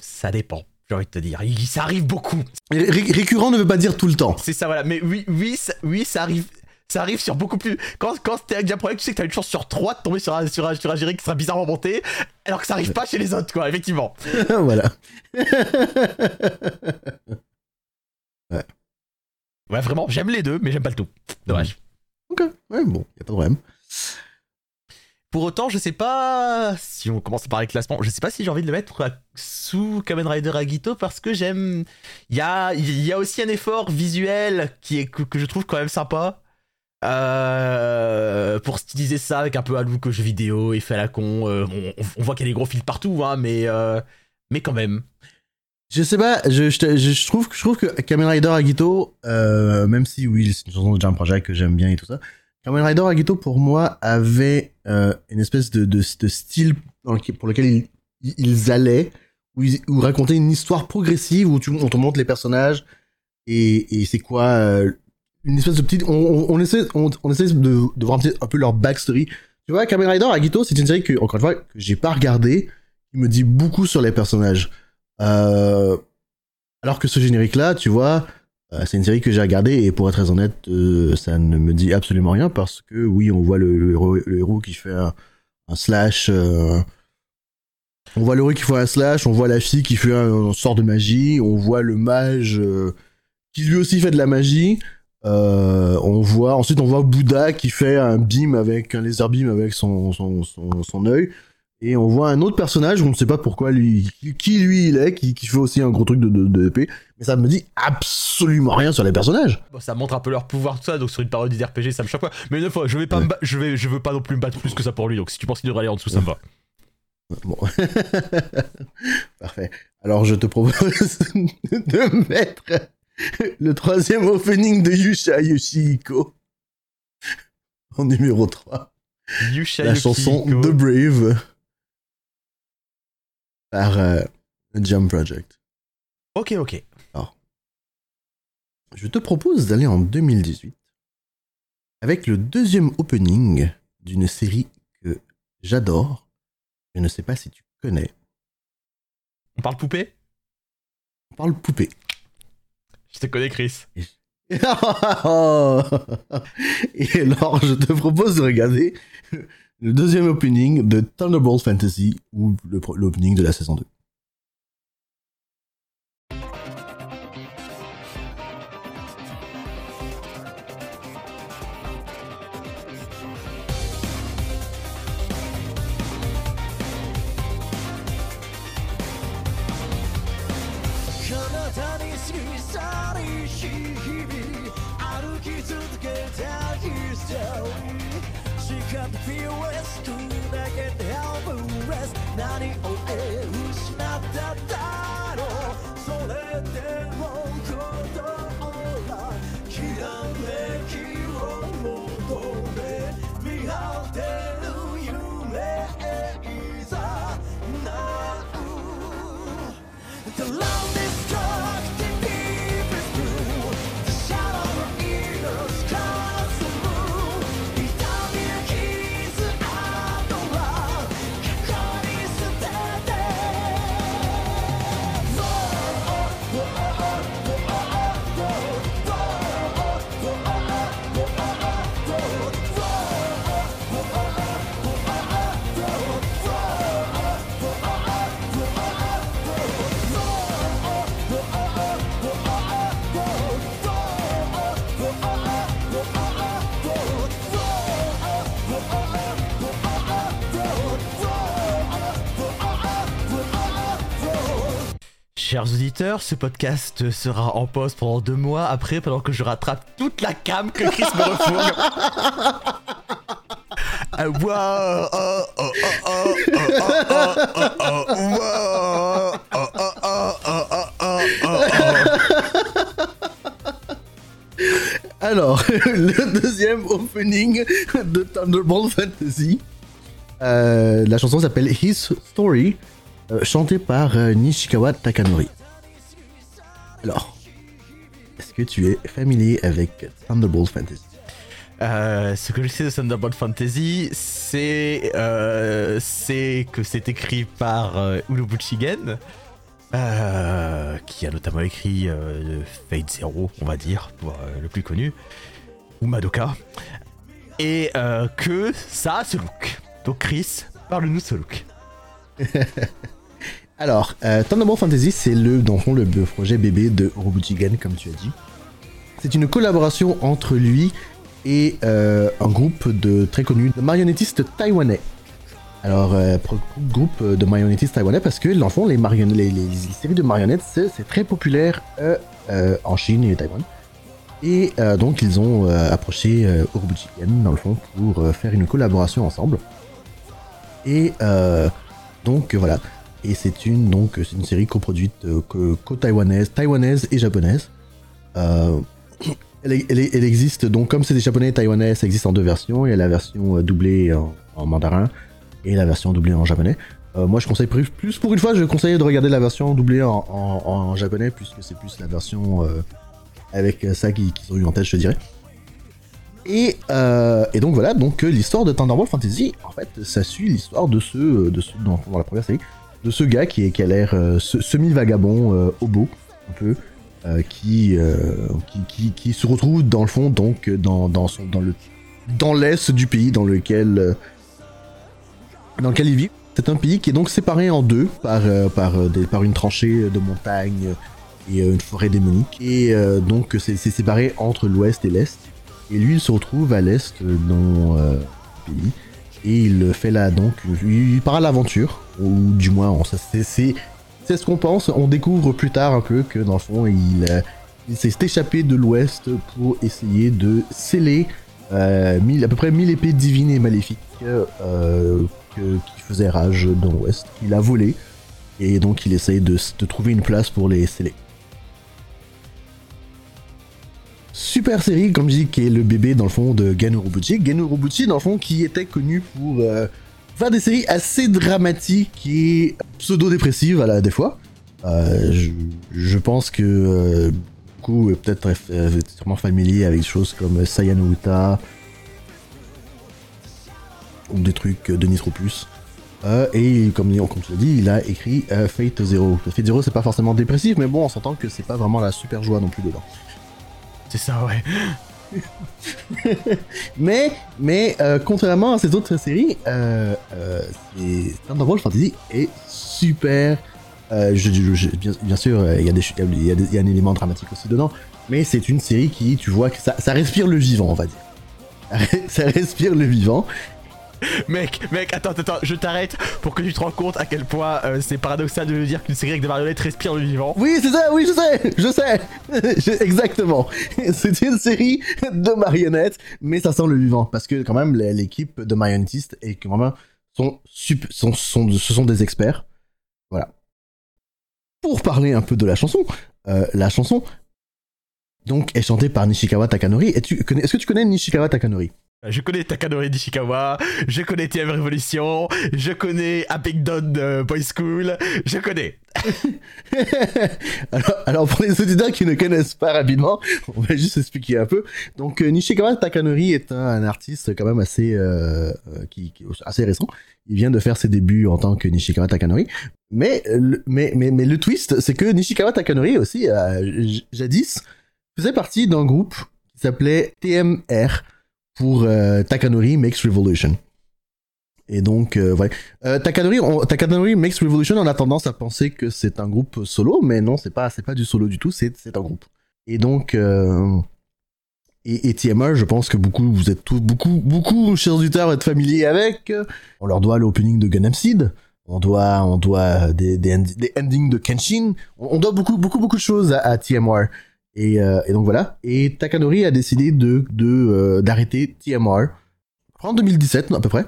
Ça dépend, j'ai envie de te dire, Il- ça arrive beaucoup, Ré- ré- récurrent ne veut pas dire tout le temps. C'est ça, voilà. Mais oui, oui, ça, oui, ça arrive. Ça arrive sur beaucoup plus. Quand, quand t'es avec un Project, tu sais que t'as une chance sur 3 de tomber sur un, sur un, sur un qui sera bizarrement monté, alors que ça arrive pas chez les autres, quoi, effectivement. voilà. Ouais, vraiment, j'aime les deux, mais j'aime pas le tout. Dommage. ok, ouais, bon, y a pas de problème. Pour autant, je sais pas si on commence par les classements, je sais pas si j'ai envie de le mettre à- sous Kamen Rider Agito parce que j'aime. Il y a, y a aussi un effort visuel qui est, que, que je trouve quand même sympa. Euh, pour styliser ça avec un peu à look jeu vidéo, effet à la con. euh, on, on voit qu'il y a des gros fils partout, hein, mais, euh, mais quand même. Je sais pas, je, je, je- trouve, je trouve que Kamen Rider Agito, euh, même si oui, c'est une chanson de Jump Project que j'aime bien et tout ça, Kamen Rider Agito pour moi avait euh, une espèce de, style pour lequel ils, allaient, où ils racontaient une histoire progressive où on te montre les personnages et, c'est quoi euh, une espèce de petite, on, essaie, on, essaie de, voir un peu leur backstory. Tu vois, Kamen Rider Agito, c'est une série que encore une fois que j'ai pas regardé, qui me dit beaucoup sur les personnages. Euh, alors que ce générique-là, tu vois, euh, c'est une série que j'ai regardée et pour être très honnête, euh, ça ne me dit absolument rien parce que oui, on voit le, héros, qui fait un, slash. on voit le héros qui fait un slash, on voit la fille qui fait un, sort de magie, on voit le mage qui lui aussi fait de la magie. On voit ensuite on voit Bouddha qui fait un beam avec un laser beam avec son son son, son œil et on voit un autre personnage, on ne sait pas pourquoi lui, qui, lui il est, qui, qui fait aussi un gros truc de, de, de épée, mais ça me dit absolument rien sur les personnages. Bon, ça montre un peu leur pouvoir, tout ça, donc sur une parodie d'RPG, ça me choque pas. Mais une fois, je vais pas Ouais. je, vais, je veux pas non plus me battre plus que ça pour lui, donc si tu penses qu'il devrait aller en dessous, ça me va. Bon. Parfait. Alors je te propose de mettre le troisième opening de Yusha Yoshihiko en numéro 3. Yusha La chanson. The Brave par euh, Jump Project. Ok, ok. Je te propose d'aller en 2018 avec le deuxième opening d'une série que j'adore. Je ne sais pas si tu connais. On parle poupée? On parle poupée. Je te connais, Chris. Et alors, je te propose de regarder le deuxième opening de Thunderbolt Fantasy ou l'opening de la saison 2. 体 eh. Chers auditeurs, ce podcast sera en pause pendant deux mois après, pendant que je rattrape toute la cam que Chris me refourgue. Alors, le deuxième opening de Thunderbolt Fantasy. La chanson s'appelle His Story euh, chantée par euh, Nishikawa Takanori. Alors, est-ce que tu es familier avec Thunderbolt Fantasy? Euh, ce que je sais de Thunderbolt Fantasy, c'est euh, que c'est écrit par euh, Gen, qui a notamment écrit Fate Zero, on va dire, pour le plus connu, ou Madoka, et que ça a ce look. Donc Chris, parle-nous de ce look. Alors, euh, Thunderbolt Fantasy, c'est le, dans le fond, le projet bébé de Urobuchi Gen, comme tu as dit. C'est une collaboration entre lui et euh, un groupe de très connu de marionnettistes taïwanais. Alors, euh, groupe de marionnettistes taïwanais parce que, dans le fond, les, les, séries de marionnettes, c'est très populaire euh, en Chine et Taïwan. Et donc, ils ont approché Gen, dans le fond, pour faire une collaboration ensemble. Et donc, voilà. Et c'est une, donc, une série coproduite euh, co-taïwanaise, taïwanaise et japonaise. Euh, elle, existe donc comme c'est des japonais et taïwanais, ça existe en deux versions. Il y a la version euh, doublée en, mandarin et la version doublée en japonais. Moi, je conseille plus, pour une fois, je conseille de regarder la version doublée en, japonais puisque c'est plus la version avec ça qu'ils qu'ils ont eu en tête, je dirais. Et, et donc voilà, donc l'histoire de Thunderbolt Fantasy, en fait, ça suit l'histoire de ce, euh, de ce dans la première série, de ce gars qui, est, a l'air euh, se- semi-vagabond, euh, hobo, un peu, euh, qui, qui, se retrouve dans le fond, donc dans, dans, le, dans l'est du pays dans lequel, dans lequel il vit. C'est un pays qui est donc séparé en deux par, par, une tranchée de montagnes et une forêt démonique. Et donc c'est, séparé entre l'ouest et l'est. Et lui, il se retrouve à l'est dans le pays. Et il fait là donc, il part à l'aventure, ou du moins, on- c'est, c'est, ce qu'on pense. On découvre plus tard un peu que dans le fond, il, euh, s'est échappé de l'ouest pour essayer de sceller euh, à peu près 1000 épées divines et maléfiques euh, qui faisaient rage dans l'ouest. Il a volé, et donc il essaye de, de trouver une place pour les sceller. Super série, comme je dis, qui est le bébé dans le fond de Gen Urobuchi. Gen Urobuchi, dans le fond, qui était connu pour faire des séries assez dramatiques et pseudo-dépressives à des fois. Euh, je, pense que euh, beaucoup est peut-être euh, sûrement familier avec des choses comme Saiyan Uta ou des trucs de Nitro Plus. Euh, et comme, comme tu l'as dit, il a écrit euh, Fate Zero. Fate Zero, c'est pas forcément dépressif, mais bon, on s'entend que c'est pas vraiment la super joie non plus dedans. C'est ça, ouais. Mais, mais euh, contrairement à ces autres séries, euh, euh, Thunderbolt Fantasy est super. euh, bien, sûr, euh, il y, a y a un élément dramatique aussi dedans, mais c'est une série qui, tu vois, que ça, ça respire le vivant, on va dire. ça respire le vivant. Mec, mec, attends, attends, je t'arrête pour que tu te rends compte à quel point euh, c'est paradoxal de le dire qu'une série avec des marionnettes respire le vivant. Oui, c'est ça, oui, je sais, je sais, exactement. C'est une série de marionnettes, mais ça sent le vivant, parce que quand même, l'é- l'équipe de marionnettistes et quand sont, ce sont des experts. Voilà. Pour parler un peu de la chanson, euh, la chanson donc est chantée par Nishikawa Takanori. Est-ce que tu connais Nishikawa Takanori? Je connais Takanori Nishikawa, je connais TM Revolution, je connais Epic euh, Boy School, je connais. alors, pour les auditeurs qui ne connaissent pas rapidement, on va juste expliquer un peu. Donc euh, Nishikawa Takanori est un, artiste quand même assez euh, euh, qui, assez récent. Il vient de faire ses débuts en tant que Nishikawa Takanori. Mais le, mais, mais, mais le twist, c'est que Nishikawa Takanori aussi, euh, jadis, faisait partie d'un groupe qui s'appelait TMR pour euh, Takanori Makes Revolution. Et donc, euh, voilà. Euh, Takanori, on- Makes Revolution, on a tendance à penser que c'est un groupe solo, mais non, c'est pas, pas du solo du tout, c'est, un groupe. Et donc, euh, et, TMR, je pense que beaucoup, vous êtes tous, beaucoup, beaucoup, chers auditeurs, êtes familiers avec. On leur doit l'opening de Gundam Seed, on doit, on doit des, des, end- des endings de Kenshin. On, doit beaucoup, beaucoup, beaucoup de choses à TMR. Et, euh, et donc voilà. Et Takanori a décidé de, euh, d'arrêter TMR en 2017 à peu près.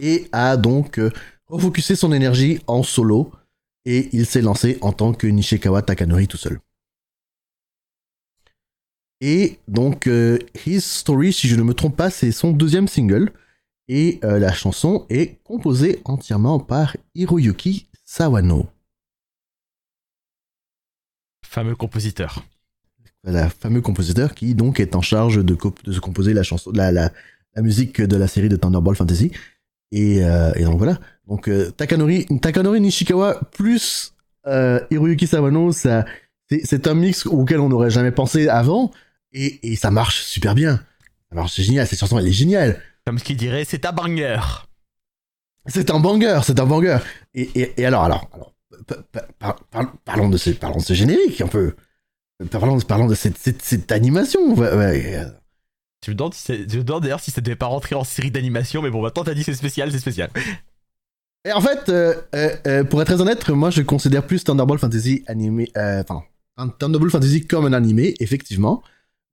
Et a donc euh, refocusé son énergie en solo. Et il s'est lancé en tant que Nishikawa Takanori tout seul. Et donc, His Story, si je ne me trompe pas, c'est son deuxième single. Et la chanson est composée entièrement par Hiroyuki Sawano. Fameux compositeur. Voilà, fameux compositeur qui donc est en charge de, co- de se composer la chanson, la, la, la musique de la série de Thunderball Fantasy. Et, euh, et donc voilà. Donc euh, Takanori, Takanori Nishikawa plus euh, Hiroyuki Sawano, ça, c'est, un mix auquel on n'aurait jamais pensé avant. Et, et ça marche super bien. Alors c'est génial, cette chanson elle est géniale. Comme ce qu'il dirait, c'est un banger. C'est un banger, c'est un banger. Et, et, et alors, alors, par- par- parlons, de ce, parlons de ce générique un peu. Parlons, parlons de cette, cette, cette animation. Ouais, ouais. Je me demande, si c'est- je me demande d'ailleurs si ça devait pas rentrer en série d'animation, mais bon, maintenant t'as dit c'est spécial, c'est spécial. Et en fait, euh, euh, euh, pour être très honnête, moi je considère plus Thunderball Fantasy animé, euh, enfin, Thunderball Fantasy comme un animé, effectivement.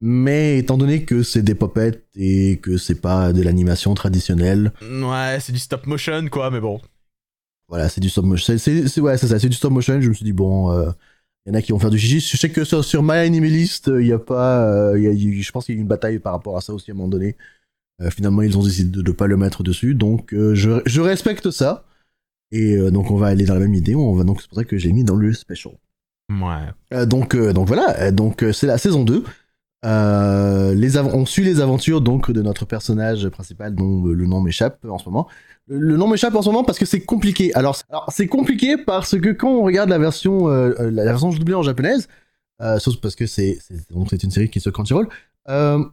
Mais étant donné que c'est des popettes et que c'est pas de l'animation traditionnelle, Ouais, c'est du stop motion, quoi, mais bon. Voilà, c'est du stop motion. C'est, ouais, c'est ça, c'est du stop motion. Je me suis dit, bon, euh, il y en a qui vont faire du chichi. Je sais que sur, sur My Animalist, il y a pas, euh, y a- y je pense qu'il y a eu une bataille par rapport à ça aussi à un moment donné. Euh, finalement, ils ont décidé de ne pas le mettre dessus. Donc, euh, je, je respecte ça. Et euh, donc, on va aller dans la même idée. On va donc, c'est pour ça que j'ai mis dans le special. Ouais. Euh, donc, euh, donc voilà, Euh, donc euh, c'est la saison 2. Euh, les on suit les aventures donc de notre personnage principal dont euh, le nom m'échappe en ce moment. Le, nom m'échappe en ce moment parce que c'est compliqué. Alors, c'est- alors, c'est compliqué parce que quand on regarde la version euh, euh, la version doublée en japonaise, euh, sauf parce que c'est donc c'est une série qui sur Crunchyroll, euh,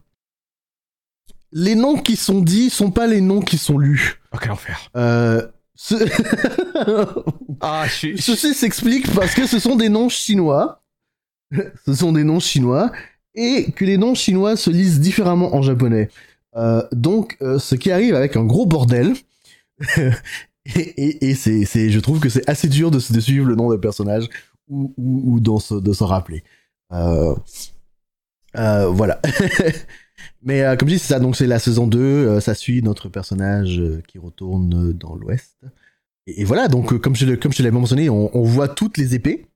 les noms qui sont dits sont pas les noms qui sont lus. Oh, quel enfer. Ce- Ah, je. Ceci s'explique parce que ce sont des noms chinois. ce sont des noms chinois. Et que les noms chinois se lisent différemment en japonais. Donc, ce qui arrive avec un gros bordel. et et, c'est, je trouve que c'est assez dur de, suivre le nom d'un personnage ou, ou, ou de s'en rappeler. Euh, euh, voilà. Mais euh, comme je dis, c'est ça. Donc, c'est la saison 2. euh, ça suit notre personnage qui retourne dans l'ouest. Et, voilà, donc comme je, comme je l'avais mentionné, on, voit toutes les épées.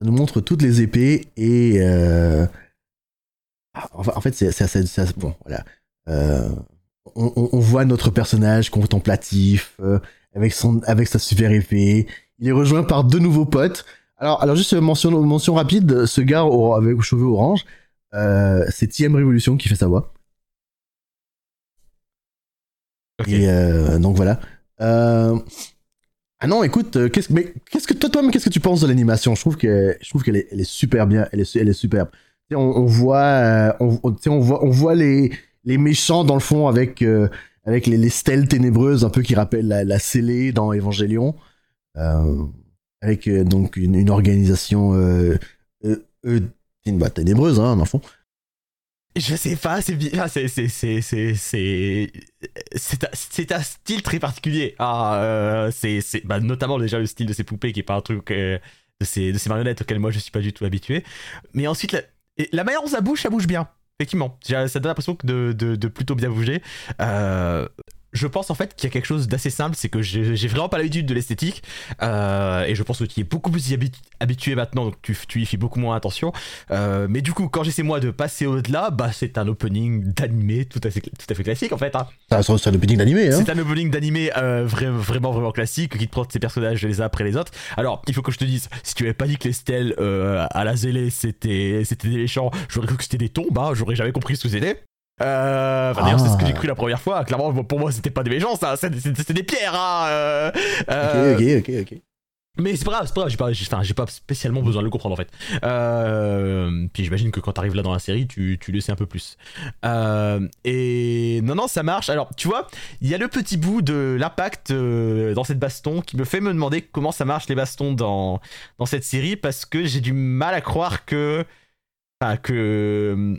Ça nous montre toutes les épées et... ah, enfin, en fait, c'est assez- Bon, voilà. Euh, on, on- on voit notre personnage contemplatif, euh, avec, son, avec sa super épée. Il est rejoint par deux nouveaux potes. Alors, alors juste mention, mention rapide, ce gars au- avec cheveux orange, euh, c'est TM Révolution qui fait sa voix. Ok. Et euh, donc voilà. Euh... Ah non, écoute, euh, qu'est-ce mais qu'est-ce que toi, toi, qu'est-ce que tu penses de l'animation? Je trouve que je trouve qu'elle est, elle est super bien, elle est, elle est superbe. On, on voit, euh, on, on voit, on voit les les méchants dans le fond avec euh, avec les, les stèles ténébreuses un peu qui rappellent la, la scellée dans Évangélion, euh, avec euh, donc une, organisation ténébreuse, hein, dans le fond. Je sais pas, c'est ah, C'est. Un, style très particulier. Ah, c'est. Bah, notamment déjà le style de ces poupées qui est pas un truc. de, ces, marionnettes auxquelles moi je suis pas du tout habitué. Mais ensuite, la, la manière dont ça bouge, ça bouge bien. Effectivement. Ça donne l'impression de, de, de plutôt bien bouger. Euh, je pense en fait qu'il y a quelque chose d'assez simple, c'est que j'ai vraiment pas l'habitude de l'esthétique, euh, et je pense que tu es beaucoup plus y habitu- habitué maintenant, donc tu, tu y fais beaucoup moins attention. Euh, mais du coup, quand j'essaie moi de passer au-delà, bah c'est un opening d'animé tout à fait, tout à fait classique en fait. hein. C'est le petit d'animé, hein. C'est un opening d'animé euh, vra- vraiment vraiment classique qui te prend ses personnages les uns après les autres. Alors, il faut que je te dise, si tu avais pas dit que les stèles à la zélé c'était c'était des méchants, j'aurais cru que c'était des tombes, hein, j'aurais jamais compris ce que c'était. Euh, enfin, d'ailleurs, c'est ce que j'ai cru la première fois. Clairement, pour moi, c'était pas des méchants, ça, c'était des pierres. Hein, euh, euh, Ok, ok, ok, ok. mais c'est pas grave, c'est pas grave, j'ai pas, enfin, pas spécialement besoin de le comprendre en fait. Euh, puis j'imagine que quand t'arrives là dans la série, tu, tu le sais un peu plus. Euh, et non, non, ça marche. Alors, tu vois, il y a le petit bout de l'impact euh, dans cette baston qui me fait me demander comment ça marche les bastons dans, dans cette série parce que j'ai du mal à croire que Que euh,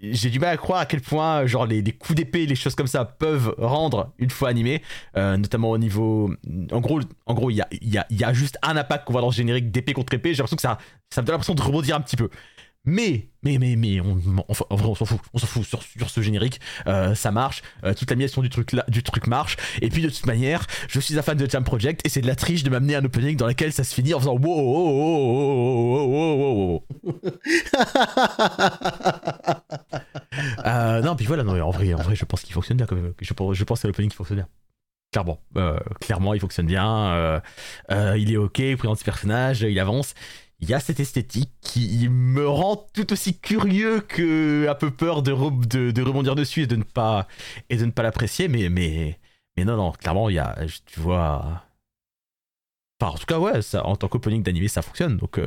j'ai du mal à croire à quel point genre les, coups d'épée les choses comme ça peuvent rendre une fois animé euh, notamment au niveau en gros en gros il y a, y, a, y a juste un impact qu'on voit dans le générique d'épée contre épée. J'ai l'impression que ça ça me donne l'impression de rebondir un petit peu mais, mais, mais, mais, on, on- en vrai, on s'en fout, on s'en fout sur, sur ce générique, euh, ça marche, euh, toute l'animation du truc, là, du truc marche, et puis de toute manière, je suis un fan de Jam Project, et c'est de la triche de m'amener à un opening dans lequel ça se finit en faisant wow, wow, wow, wow, wow, wow, wow, wow. Euh, non, puis voilà, non, mais en vrai, en vrai, je pense qu'il fonctionne bien quand même, je, pense- je pense que c'est l'opening qui fonctionne bien. Clairement, euh, clairement, il fonctionne bien, euh, euh, il est ok, il présente ses personnages, il avance il y a cette esthétique qui me rend tout aussi curieux que un peu peur de, re- de, de rebondir dessus et de ne pas et de ne pas l'apprécier mais mais mais non non clairement il y a tu vois enfin en tout cas ouais ça, en tant qu'opening d'animé ça fonctionne donc euh,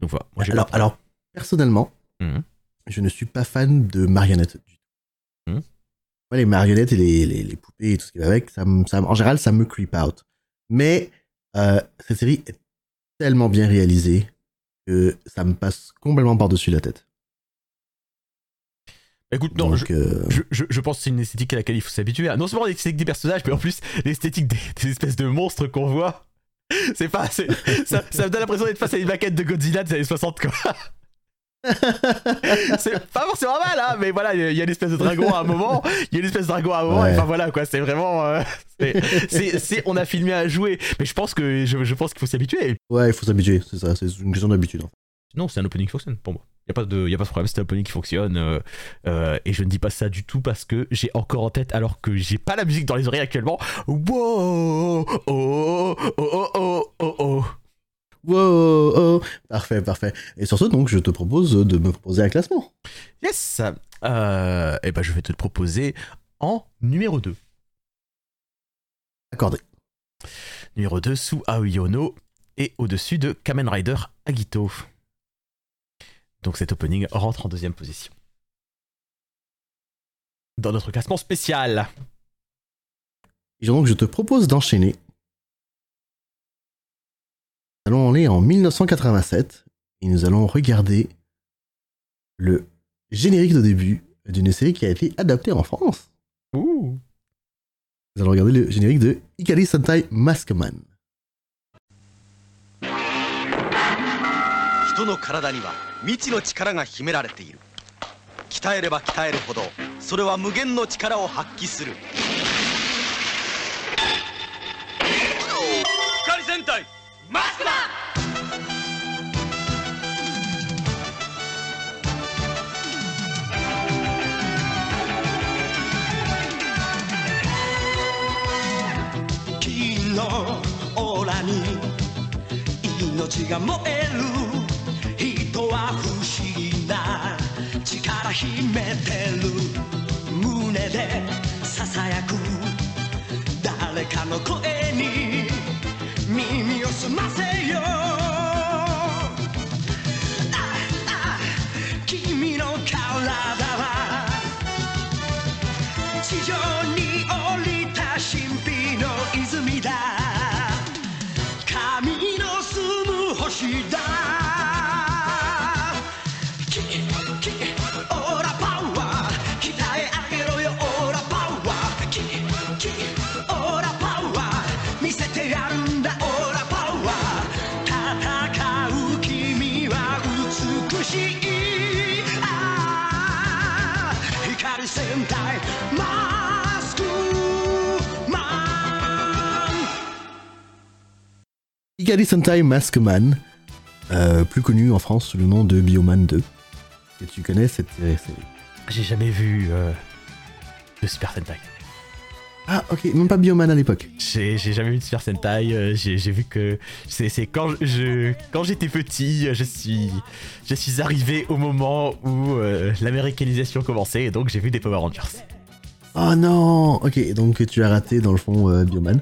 donc voilà moi alors, pas- alors, personnellement, Mhm. je ne suis pas fan de marionnettes du tout. Mhm. Les marionnettes et les, les, les poupées et tout ce qui va avec, ça, ça, en général, ça me creep out. Mais euh, cette série est tellement bien réalisée que ça me passe complètement par-dessus la tête. écoute non Donc, je, euh, je, je- je pense que c'est une esthétique à laquelle il faut s'habituer. Non seulement l'esthétique des personnages, mais en plus l'esthétique des, des espèces de monstres qu'on voit. C'est pas. Ça, ça me donne l'impression d'être face à une maquette de Godzilla des années 60, quoi. c'est pas forcément mal, hein, mais voilà, il y a- il y a une espèce de dragon à un moment, il y a une espèce de dragon à un moment, Ouais. et enfin voilà, quoi, c'est vraiment. euh, c'est- on a filmé à jouer, mais je pense que je, je pense qu'il faut s'habituer. ouais, il faut s'habituer, c'est ça, c'est une question d'habitude. Non, c'est un opening qui fonctionne pour moi. Il n'y a, pas de- y a pas de problème, c'est un opening qui fonctionne. euh, euh, et je ne dis pas ça du tout parce que j'ai encore en tête, alors que j'ai pas la musique dans les oreilles actuellement. Wow, oh, oh, oh, oh, oh, oh. Wow, oh, parfait, parfait. Et sur ce, donc, je te propose de me proposer un classement. Yes euh, Et ben, je vais te le proposer en numéro 2. Accordé. Numéro 2 sous Aoyono et au-dessus de Kamen Rider Agito. Donc cet opening rentre en deuxième position. Dans notre classement spécial. Et donc, je te propose d'enchaîner Nous allons aller en 1987 et nous allons regarder le générique de début d'une série qui a été adaptée en France. Ouh Nous allons regarder le générique de Ikari Sentai Maskman. 人の体には未知の力が秘められている鍛えれば鍛えるほどそれは無限の力を発揮する光戦隊 マスクマ金のオーラに命が燃える人は不思議な力秘めてる。胸でささやく。誰かの声に耳を澄ませよああ君の体は。地上に降りた神秘の泉だ。神の住む星だ。Ikari Sentai Maskman, euh, plus connu en France sous le nom de Bioman 2. Et tu connais cette série J'ai jamais vu euh, de Super Sentai. Ah, ok, même pas Bioman à l'époque. J'ai jamais vu de Super Sentai. euh, J'ai vu que c'est quand je quand j'étais petit, je suis je suis arrivé au moment où euh, l'américanisation commençait et donc j'ai vu des Power Rangers. Oh non Ok, donc tu as raté dans le fond euh, Bioman.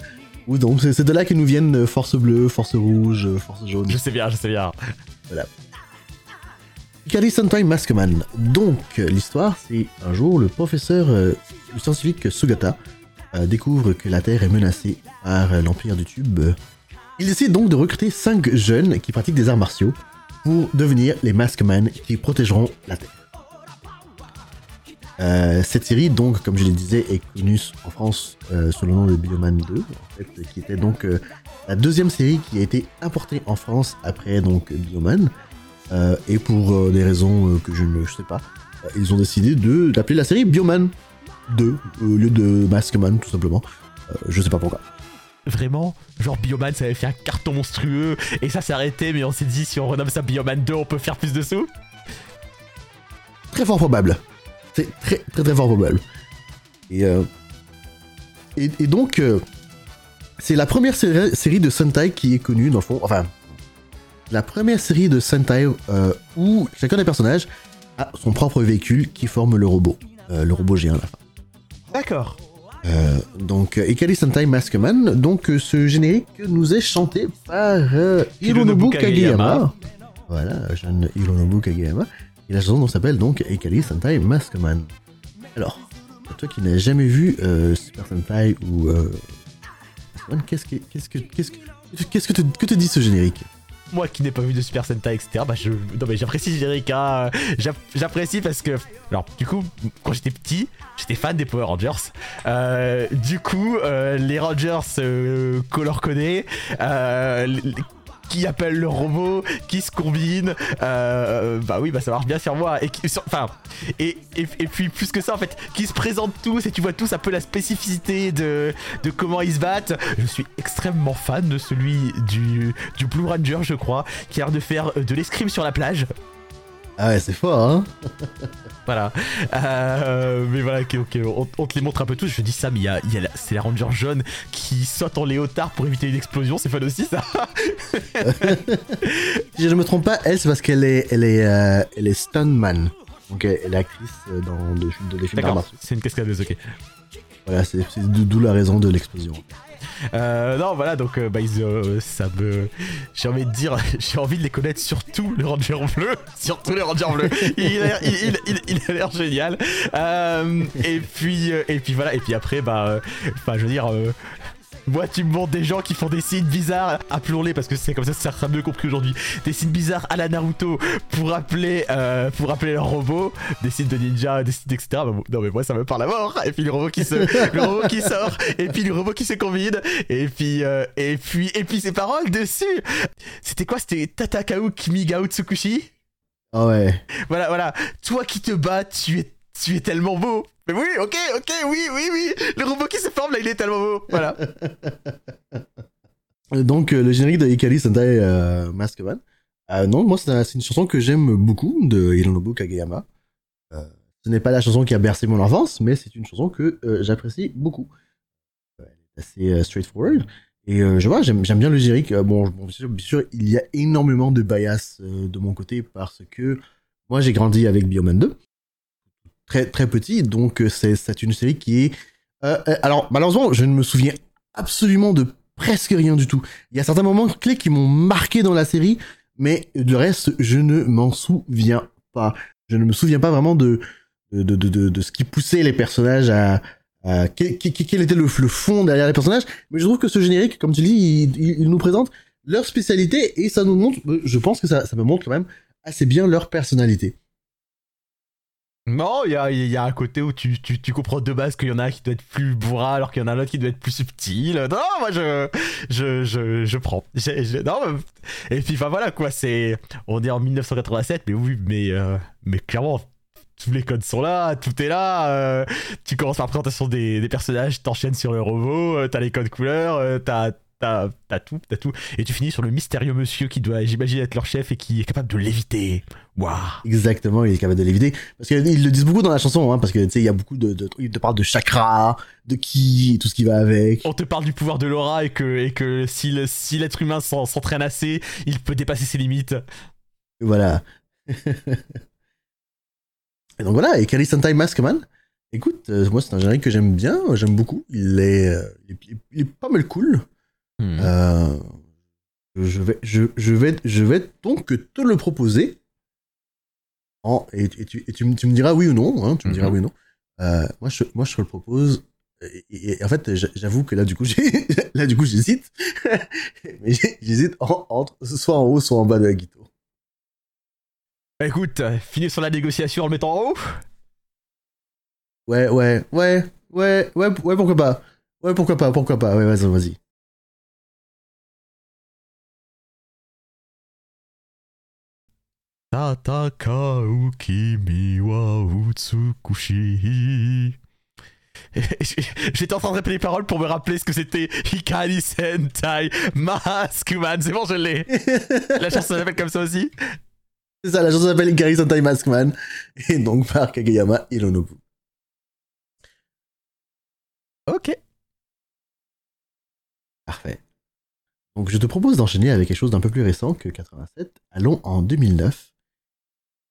Ou donc c'est de là que nous viennent euh, Force Bleue, Force Rouge, euh, Force Jaune. Je sais bien, je sais bien. Ikari Sentai Maskman. Donc, euh, l'histoire, c'est un jour, le professeur, euh, le scientifique Sugata, euh, découvre que la Terre est menacée par euh, l'Empire du Tube. Il décide donc de recruter 5 jeunes qui pratiquent des arts martiaux pour devenir les Maskman qui protégeront la Terre. Euh, cette série, donc, comme je le disais, est connue en France euh, sous le nom de Bioman 2, en fait, qui était donc euh, la deuxième série qui a été importée en France après donc Bioman. Euh, et pour euh, des raisons euh, que je ne sais pas, euh, ils ont décidé de d'appeler la série Bioman 2 au lieu de Maskman, tout simplement. Euh, je sais pas pourquoi. Vraiment, genre Bioman ça avait fait un carton monstrueux et ça s'est arrêté, mais on s'est dit si on renomme ça Bioman 2, on peut faire plus de sous. Très fort probable. C'est très très très fort probable. Et, euh, et, et donc, euh, c'est la première série, série de Sentai qui est connue, dans le fond. Enfin, la première série de Sentai euh, où chacun des personnages a son propre véhicule qui forme le robot. Le robot géant à la fin. D'accord. Euh, donc, Ikari Sentai Maskman. Donc, euh, ce générique nous est chanté par euh, Hironobu Kageyama. Kageyama. Voilà, jeune Hironobu Kageyama. Et la chanson dont s'appelle donc Ikari Sentai Maskman. Alors, toi qui n'as jamais vu euh, Super Sentai ou euh, Maskman, qu'est-ce que qu'est-ce que qu'est-ce que qu'est-ce que te, que te dit ce générique? Moi qui n'ai pas vu de Super Sentai, etc., bah je. Non mais j'apprécie ce J'apprécie parce que. Alors, du coup, quand j'étais petit, j'étais fan des Power Rangers. Euh, du coup, euh, les Rangers euh, color codés, qui appellent le robot, qui se combinent, euh, bah oui, bah ça marche bien sur moi. Et enfin, et, et, et puis plus que ça en fait, qui se présentent tous et tu vois tous un peu la spécificité de, de comment ils se battent. Je suis extrêmement fan de celui du, du Blue Ranger, je crois, qui a l'air de faire euh, de l'escrime sur la plage. Ah ouais, c'est fort, hein Voilà. Euh, mais voilà, ok, ok, on, on te les montre un peu tous. Je dis ça, mais il y a, y a c'est la Ranger jaune qui saute en léotard pour éviter une explosion. C'est fun aussi, ça. Si je ne me trompe pas, elle, c'est parce qu'elle est, elle est, euh, elle est stuntman. Donc, elle, est actrice euh, dans de, de, films d'arts D'accord, martiaux. c'est une cascadeuse, ok. Voilà, c'est c'est d'o- d'où la raison de l'explosion. Euh, non, voilà, donc euh, bah, ils, euh, ça me. J'ai envie de dire, j'ai envie de les connaître, surtout le Ranger bleu. Surtout le Ranger bleu. Il a l'air- génial. Et, puis, et puis voilà, et puis après, bah. Enfin, je veux dire. Moi, tu me montres des gens qui font des signes bizarres, appelons-les parce que c'est comme ça que ça sera mieux compris aujourd'hui. Des signes bizarres à la Naruto pour appeler, euh, pour appeler leur robot, des signes de ninja, des signes etc. Bah, non mais moi ça me parle à mort. Et puis le robot qui se, le robot qui sort, et puis le robot qui se combine, et puis, euh, et puis, et puis ses paroles dessus. C'était quoi? C'était Tatakao Kimigao Tsukushi. Ah ouais. Voilà, voilà. Toi qui te bats, tu es, tu es tellement beau. Mais oui, ok, ok, oui, oui, oui. Le robot qui se forme là, il est tellement beau. Voilà. Euh, Donc, euh, le générique de Ikari Sentai euh, Maskman. Euh, non, moi, c'est un- c'est une chanson que j'aime beaucoup de Hironobu Kageyama. Ce n'est pas la chanson qui a bercé mon enfance, mais c'est une chanson que j'apprécie beaucoup. Elle est assez straightforward. Et je vois, j'aime bien le générique. Bon, bien, sûr, bien sûr, il y a énormément de bias de mon côté parce que moi, j'ai grandi avec Bioman 2. Très, très petit, donc euh, c'est une série qui est... Euh, euh, alors, malheureusement, je ne me souviens absolument de presque rien du tout. Il y a certains moments clés qui m'ont marqué dans la série, mais le reste, je ne m'en souviens pas. Je ne me souviens pas vraiment de, de, de, de, ce qui poussait les personnages à... quel, était le, le fond derrière les personnages, mais je trouve que ce générique, comme tu dis, il, il- il nous présente leur spécialité et ça nous montre, je pense que ça, ça me montre quand même assez bien leur personnalité. Non, il y a, y a un côté où tu, tu, tu comprends de base qu'il y en a un qui doit être plus bourrin alors qu'il y en a un autre qui doit être plus subtil. Non, moi je, je, je, je prends. Non, mais- et puis enfin voilà quoi, c'est, on est en 1987, mais oui, mais, euh, mais clairement, tous les codes sont là, tout est là. euh, tu commences par la présentation des, des personnages, t'enchaînes sur le robot, euh, t'as les codes couleurs, euh, t'as, t'as, tout, t'as tout, et tu finis sur le mystérieux monsieur qui doit, j'imagine, être leur chef et qui est capable de l'éviter. Waouh. Exactement, il est capable de l'éviter. Parce qu'ils le disent beaucoup dans la chanson, hein, parce que tu sais, il y a beaucoup de, de ils te parlent de chakra, de ki, tout ce qui va avec. on te parle du pouvoir de l'aura et que, et que si, le- si l'être humain s'en- s'entraîne assez, il peut dépasser ses limites. Voilà. et donc voilà, et Kari Sentai Maskman, écoute, euh, moi c'est un générique que j'aime bien, j'aime beaucoup. Il est, euh, il est, il est pas mal cool. Hmm. Euh, je vais, je, je vais, je vais donc te le proposer. En, et, et tu, et tu, me- tu me diras oui ou non, hein, tu me diras Mhm. oui ou non. Euh, moi, je, moi, je te le propose. Et, et- et en fait, j'a- j'avoue que là, du coup, j'ai, là, du coup, j'hésite. Mais j'hésite en- entre soit en haut, soit en bas de la guitare. Écoute, euh, finis sur la négociation en le mettant en haut. Ouais, ouais, ouais, ouais, ouais, ouais, pourquoi pas. Ouais, pourquoi pas, pourquoi pas. Ouais, vas-y, vas-y. Tatakau kimi wa utsukushi. J'étais en train de répéter les paroles pour me rappeler ce que c'était Hikari Sentai Maskman. C'est bon, je l'ai. La chanson s'appelle comme ça aussi? C'est ça, la chanson s'appelle Gary Sentai Maskman, et donc par Kageyama Hironobu. Ok. Parfait. Donc je te propose d'enchaîner avec quelque chose d'un peu plus récent que 87. Allons en 2009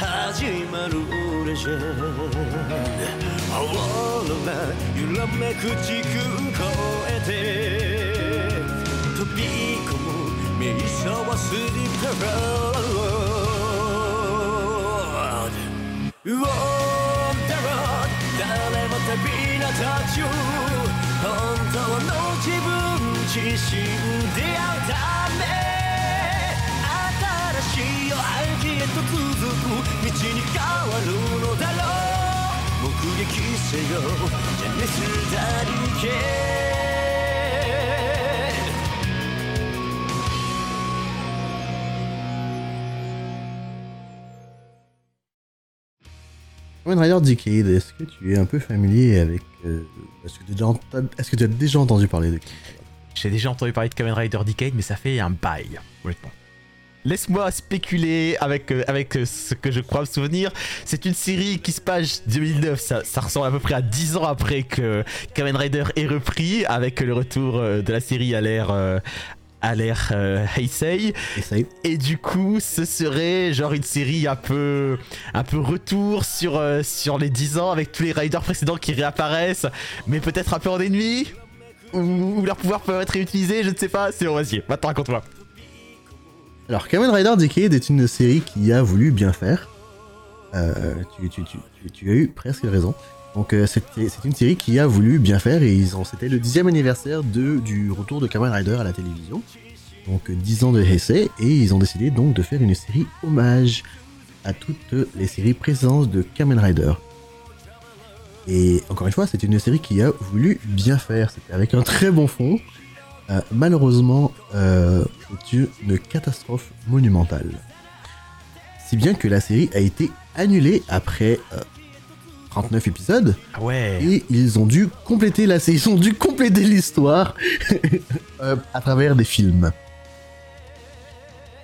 始まるレジェンドオーロラ揺らめく時空超えて。飛び込む瞑想はスリープロードウォーダロー誰も旅立たちゅ本当の自分自身出会うため。新しい愛へと続く道に変わるのだろう目撃せよジェネスダリケ Kamen Rider Decade, est-ce que tu es un peu familier avec... euh, est-ce, que tu as déjà ent- est-ce que tu as déjà entendu parler de Kamen Rider J'ai déjà entendu parler de Kamen Rider Decade, mais ça fait un bail, honnêtement. Laisse-moi spéculer avec, euh, avec euh, ce que je crois me souvenir. C'est une série qui se passe 2009, ça, ça ressemble à peu près à 10 ans après que Kamen Rider est repris, avec le retour euh, de la série à l'ère à l'ère euh, Heisei. Essaye. Et du coup, ce serait genre une série un peu, un peu retour sur, euh, sur les 10 ans avec tous les riders précédents qui réapparaissent, mais peut-être un peu en ennui ou, ou leurs pouvoirs peuvent être réutilisés, je ne sais pas. C'est bon, vas-y, maintenant raconte-moi. Alors, Kamen Rider Decade est une série qui a voulu bien faire. Euh, tu, as eu presque raison. Donc, euh, c'est une série qui a voulu bien faire et ils ont, c'était le dixième anniversaire du retour de Kamen Rider à la télévision. Donc, euh, 10 ans de Heisei et ils ont décidé donc de faire une série hommage à toutes les séries précédentes de Kamen Rider. Et encore une fois, c'est une série qui a voulu bien faire. C'était avec un très bon fond. Euh, malheureusement, euh, une catastrophe monumentale. Si bien que la série a été annulée après euh, 39 épisodes Ah ouais. et ils ont dû compléter la série, ils ont dû compléter l'histoire euh, à travers des films.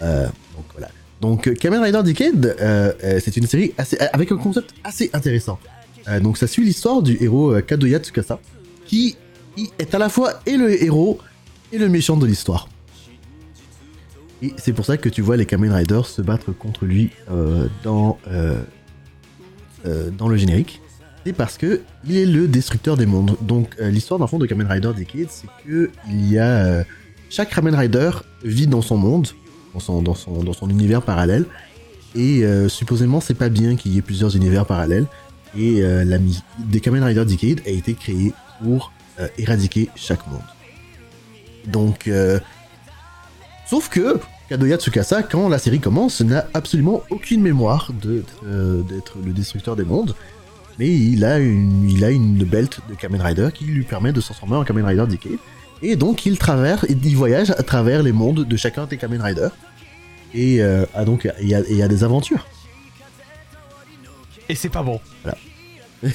Euh, donc voilà. Donc euh, Kamen Rider Decade, euh, euh, c'est une série assez, euh, avec un concept assez intéressant. Euh, donc ça suit l'histoire du héros euh, Kadoya Tsukasa, qui, qui est à la fois et le héros et le méchant de l'histoire. Et c'est pour ça que tu vois les Kamen Riders se battre contre lui euh, dans, euh, euh, dans le générique. C'est parce que il est le destructeur des mondes. Donc l'histoire d'un fond de Kamen Rider Decade, c'est que il y a chaque Kamen Rider vit dans son monde, dans son, univers parallèle. Et supposément, c'est pas bien qu'il y ait plusieurs univers parallèles. Et la des Kamen Rider Decade a été créée pour éradiquer chaque monde. Donc, euh, sauf que Kadoya Tsukasa, quand la série commence, n'a absolument aucune mémoire de- d'être le destructeur des mondes. Mais il a, une, il a une belt de Kamen Rider qui lui permet de se transformer en Kamen Rider Decade. Et donc il traverse, il voyage à travers les mondes de chacun des Kamen Rider. Et euh, ah, donc il y, a- il y a des aventures. Et c'est pas bon.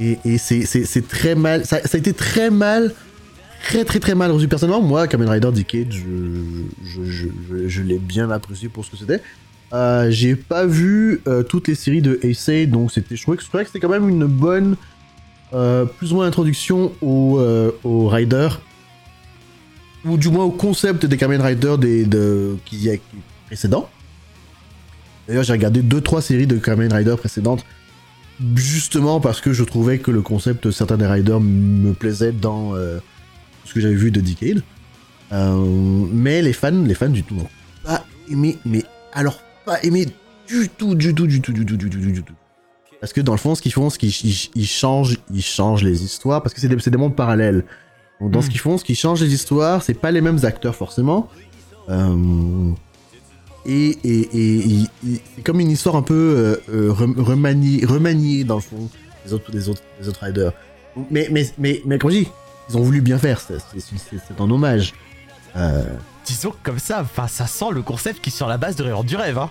Et, et c'est- très mal. Ça, ça a été très mal. Très très très mal reçu. Personnellement, moi, Kamen Rider Decade, je, je, je, l'ai bien apprécié pour ce que c'était. Euh, J'ai pas vu euh, toutes les séries de Heisei, donc c'était, je trouvais que, c'était quand même une bonne, euh, plus ou moins introduction au, au Rider, ou du moins au concept des Kamen Rider des, de, qui y a précédents. D'ailleurs, j'ai regardé 2-3 séries de Kamen Rider précédentes, justement parce que je trouvais que le concept certains des Riders me plaisait dans ce que j'avais vu de Decade. Euh, mais les fans, les fans du tout n'ont pas aimé, mais alors pas aimé du tout, du tout, du tout, du tout, du tout, du tout. Parce que dans le fond, ce qu'ils font, c'est qu'ils ils- ils changent, ils changent les histoires, parce que c'est des, c'est des mondes parallèles. Donc dans ce Hmm. qu'ils font, ce qu'ils changent les histoires, c'est pas les mêmes acteurs forcément. Euh, et et, et, et- et c'est comme une histoire un peu euh, rem- remaniée, remaniée dans le fond des autres, des autres, des autres riders. Mais, mais, mais, mais comme je dis, ils ont voulu bien faire, c'est un hommage. Euh, Disons que comme ça, enfin, ça sent le concept qui est sur la base de Rêveur du rêve. Hein.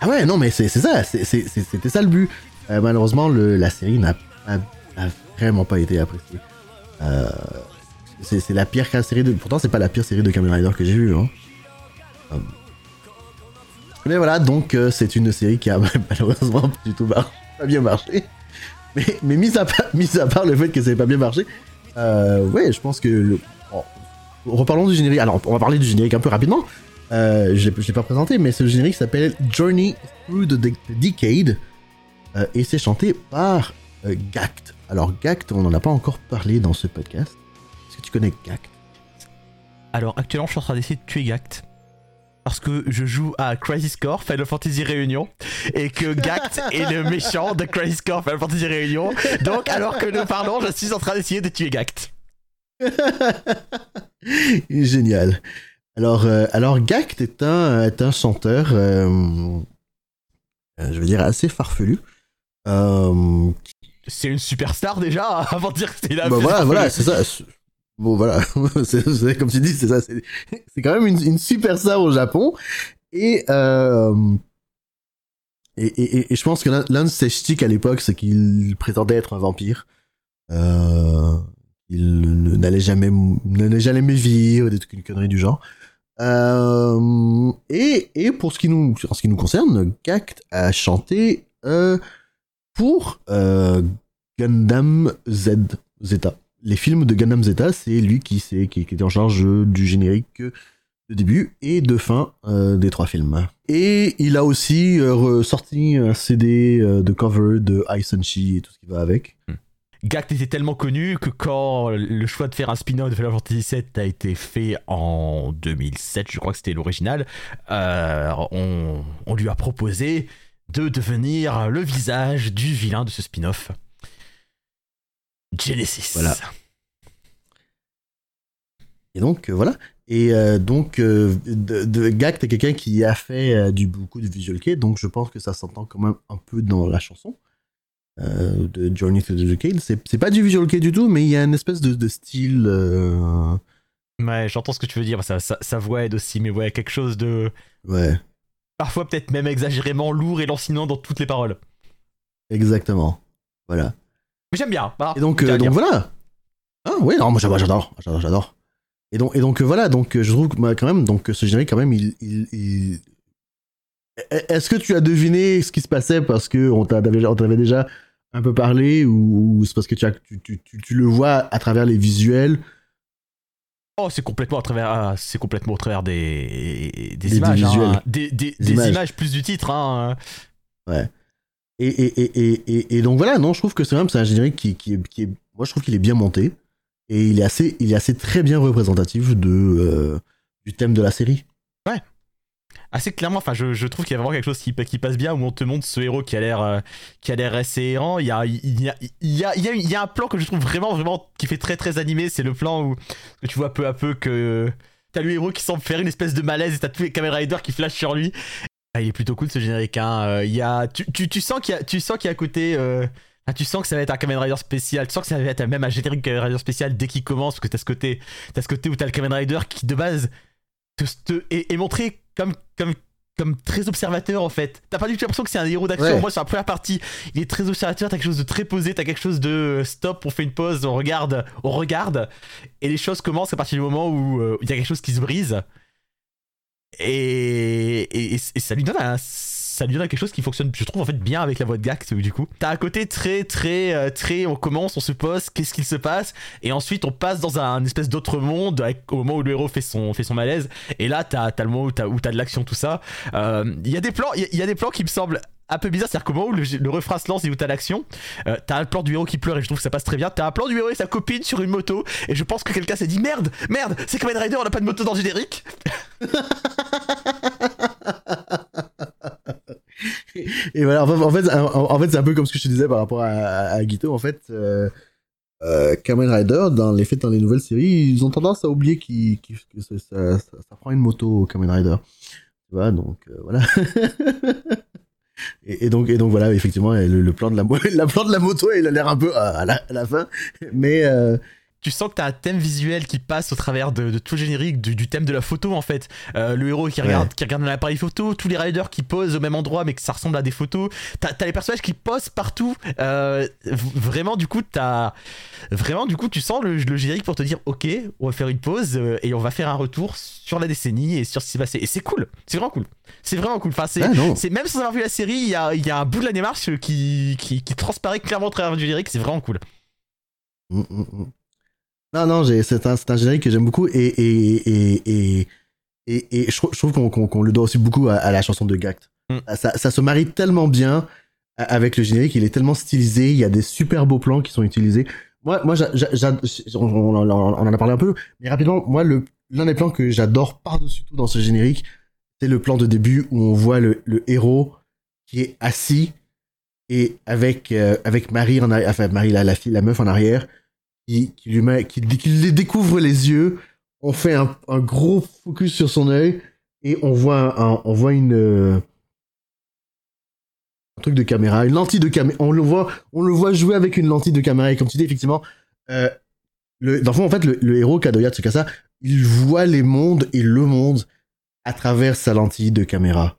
Ah ouais, non, mais c'est ça, c'était ça le but. Euh, malheureusement, le, la série n'a vraiment pas été appréciée. Euh, c'est la pire série de. Pourtant, c'est pas la pire série de Kamen Rider que j'ai vue. Hein. Euh, Mais voilà, donc c'est une série qui a malheureusement pas du tout mar- pas bien marché. Mais, mais mis, à part, mis à part le fait que ça n'ait pas bien marché, ouais, je pense que. le- bon, reparlons du générique. Alors, on va parler du générique un peu rapidement. Euh, je l'ai pas présenté, mais ce générique s'appelle Journey Through the Decade euh, et c'est chanté par euh, Gact. Alors Gact, on n'en a pas encore parlé dans ce podcast. Est-ce que tu connais Gact? Alors actuellement, je suis en train d'essayer de tuer Gact. Parce que je joue à Crisis Core Final Fantasy Réunion et que Gact est le méchant de Crisis Core Final Fantasy Réunion. Donc, alors que nous parlons, je suis en train d'essayer de tuer Gact. Génial. Alors, euh, alors Gact est un, est un chanteur, euh, je veux dire, assez farfelu. Euh, C'est une superstar déjà, avant de dire que c'est la bah voilà, voilà, c'est ça. Bon, voilà, c'est comme tu dis, c'est ça. C'est quand même une, une superstar au Japon. Et, euh, et, et, et- je pense que l'un de ses sticks à l'époque, c'est qu'il prétendait être un vampire. Euh, il n'allait jamais, jamais vivre, des trucs, une connerie du genre. Euh, et, et pour ce qui nous, ce qui nous concerne, Gact a chanté pour Gundam Z, Zeta. Les films de Gundam Zeta, c'est lui qui, qui, qui était en charge du générique de début et de fin euh, des trois films. Et il a aussi euh, sorti un CD euh, de cover de Aisenshi et tout ce qui va avec. Gact était tellement connu que quand le choix de faire un spin-off de Final Fantasy VII a été fait en 2007, je crois que c'était l'original, euh, on, on lui a proposé de devenir le visage du vilain de ce spin-off. Genesis. Voilà. Et donc, euh, voilà. Et euh, donc, euh, de, de Gact est quelqu'un qui a fait euh, du beaucoup de visual kei, donc je pense que ça s'entend quand même un peu dans la chanson euh, de Journey to the Decade. C'est pas du visual kei du tout, mais il y a une espèce de, de style. Ouais, j'entends ce que tu veux dire, sa, sa, sa voix aide aussi, mais ouais, quelque chose de ouais, parfois peut-être même exagérément lourd et lancinant dans toutes les paroles. exactement. Voilà. Mais j'aime bien. voilà. Et donc, euh, donc voilà. Ah ouais, non, moi j'adore, j'adore, j'adore. Et donc, et donc euh, voilà, donc euh, je trouve que bah, quand même, donc ce générique quand même, il, il, il- Est-ce que tu as deviné ce qui se passait parce que on t'avait, déjà un peu parlé ou, ou c'est parce que tu, as, tu, tu, tu, tu le vois à travers les visuels? Oh, c'est complètement à travers, ah, c'est complètement au travers des, des, Des- des images, hein. des, images. plus du titre. Hein. et, et, et, et, et, donc voilà, non, je trouve que c'est même c'est un générique qui, qui, est, qui est, moi je trouve qu'il est bien monté et il est assez, il est assez très bien représentatif de euh, du thème de la série. Assez clairement, enfin, je, je trouve qu'il y a vraiment quelque chose qui, qui passe bien où on te montre ce héros qui a l'air, euh, qui a l'air assez errant. Il y a, il y a, il y a, il y a, il y a un plan que je trouve vraiment, vraiment, qui fait très, très animé. C'est le plan où où tu vois peu à peu que t'as le héros qui semble faire une espèce de malaise et t'as tous les Kamen Rider qui flashent sur lui. Ah, il est plutôt cool ce générique. Hein. Euh, Il y a, tu, tu, tu sens qu'il y a, tu sens qu'il y a côté. euh, ah, tu sens que ça va être un Kamen Rider spécial, tu sens que ça va être même un générique Kamen Rider spécial dès qu'il commence, parce que t'as ce côté, t'as ce côté où t'as le Kamen Rider qui de base te, te- est, est montré comme, comme, comme très observateur en fait. T'as pas du tout l'impression que c'est un héros d'action. Ouais. Moi, sur la première partie, il est très observateur. T'as quelque chose de très posé. T'as quelque chose de euh, stop. On fait une pause. On regarde. On regarde. Et les choses commencent à partir du moment où euh, il y a quelque chose qui se brise. Et, et, et- ça lui donne ça lui donne quelque chose qui fonctionne, je trouve en fait bien avec la voix de Gax du coup. T'as un côté très très euh, très, on commence, on se pose, qu'est-ce qu'il se passe, et ensuite on passe dans un espèce d'autre monde au moment où le héros fait son fait son malaise, et là t'as as le moment où t'as où t'as de l'action tout ça. Euh, Il y a des plans, il y a des plans qui me semblent un peu bizarre, c'est-à-dire qu'au moment où le, le refrain se lance et où t'as l'action, euh, t'as un plan du héros qui pleure et je trouve que ça passe très bien. T'as un plan du héros et sa copine sur une moto et je pense que quelqu'un s'est dit merde, merde, c'est Kamen Rider, on a pas de moto dans le générique. Et voilà, en fait, en, fait c'est un peu comme ce que je te disais par rapport à, à, Guito. En fait, euh, euh, Kamen Rider, dans les faits, dans les nouvelles séries, ils ont tendance à oublier que ça, ça, ça, prend une moto Kamen Rider. Tu vois, donc euh, voilà. et, donc, et donc voilà, effectivement, le, plan de la, plan moto, il a l'air un peu à la, à la fin, mais euh, tu sens que t'as un thème visuel qui passe au travers de, de tout le générique, du, du thème de la photo en fait. Euh, le héros qui regarde, Ouais. qui regarde un appareil photo, tous les riders qui posent au même endroit mais que ça ressemble à des photos. T'as as les personnages qui posent partout. Euh, vraiment, du coup, t'as vraiment, du coup, tu sens le, le générique pour te dire, ok, on va faire une pause euh, et on va faire un retour sur la décennie et sur ce qui s'est passé. Et c'est cool, c'est vraiment cool. C'est vraiment cool. Enfin, c'est ah même sans avoir vu la série, il y a, y a un bout de la démarche qui, qui, qui transparaît clairement au travers du générique. C'est vraiment cool. Mm, mm, mm. Non, non, c'est un, un générique que j'aime beaucoup et, et, et, et, je, trouve- je trouve qu'on qu'on le doit aussi beaucoup à, à la chanson de Gact. Mm. Ça, ça se marie tellement bien avec le générique, il est tellement stylisé, il y a des super beaux plans qui sont utilisés. Moi, moi on, on- on- on en a parlé un peu, mais rapidement, moi, l'un des plans que j'adore par-dessus tout dans ce générique, c'est le plan de début où on voit le, le héros qui est assis et avec, euh, avec Marie en enfin Marie, la, la fille, la meuf en arrière, qui, lui met, qui, lui découvre les yeux. On fait un, gros focus sur son œil et on voit, un, on voit une, euh, truc de caméra, une lentille de caméra. On le voit, on le voit jouer avec une lentille de caméra et comme tu dis effectivement, euh, le, dans le fond en fait le, héros Kadoya Tsukasa, il voit les mondes et le monde à travers sa lentille de caméra.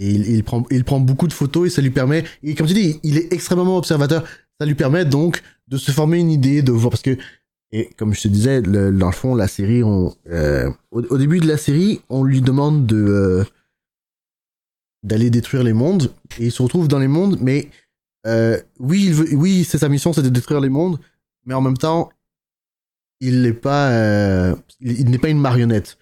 Et il prend, il prend beaucoup de photos et ça lui permet, et comme tu dis, il est extrêmement observateur. Ça lui permet donc de se former une idée, de voir, parce que, et comme je te disais, dans le fond, la série, on, euh, au, début de la série, on lui demande de, euh, d'aller détruire les mondes, et il se retrouve dans les mondes, mais, euh, oui, oui, c'est sa mission, c'est de détruire les mondes, mais en même temps, il n'est pas, il, n'est pas une marionnette.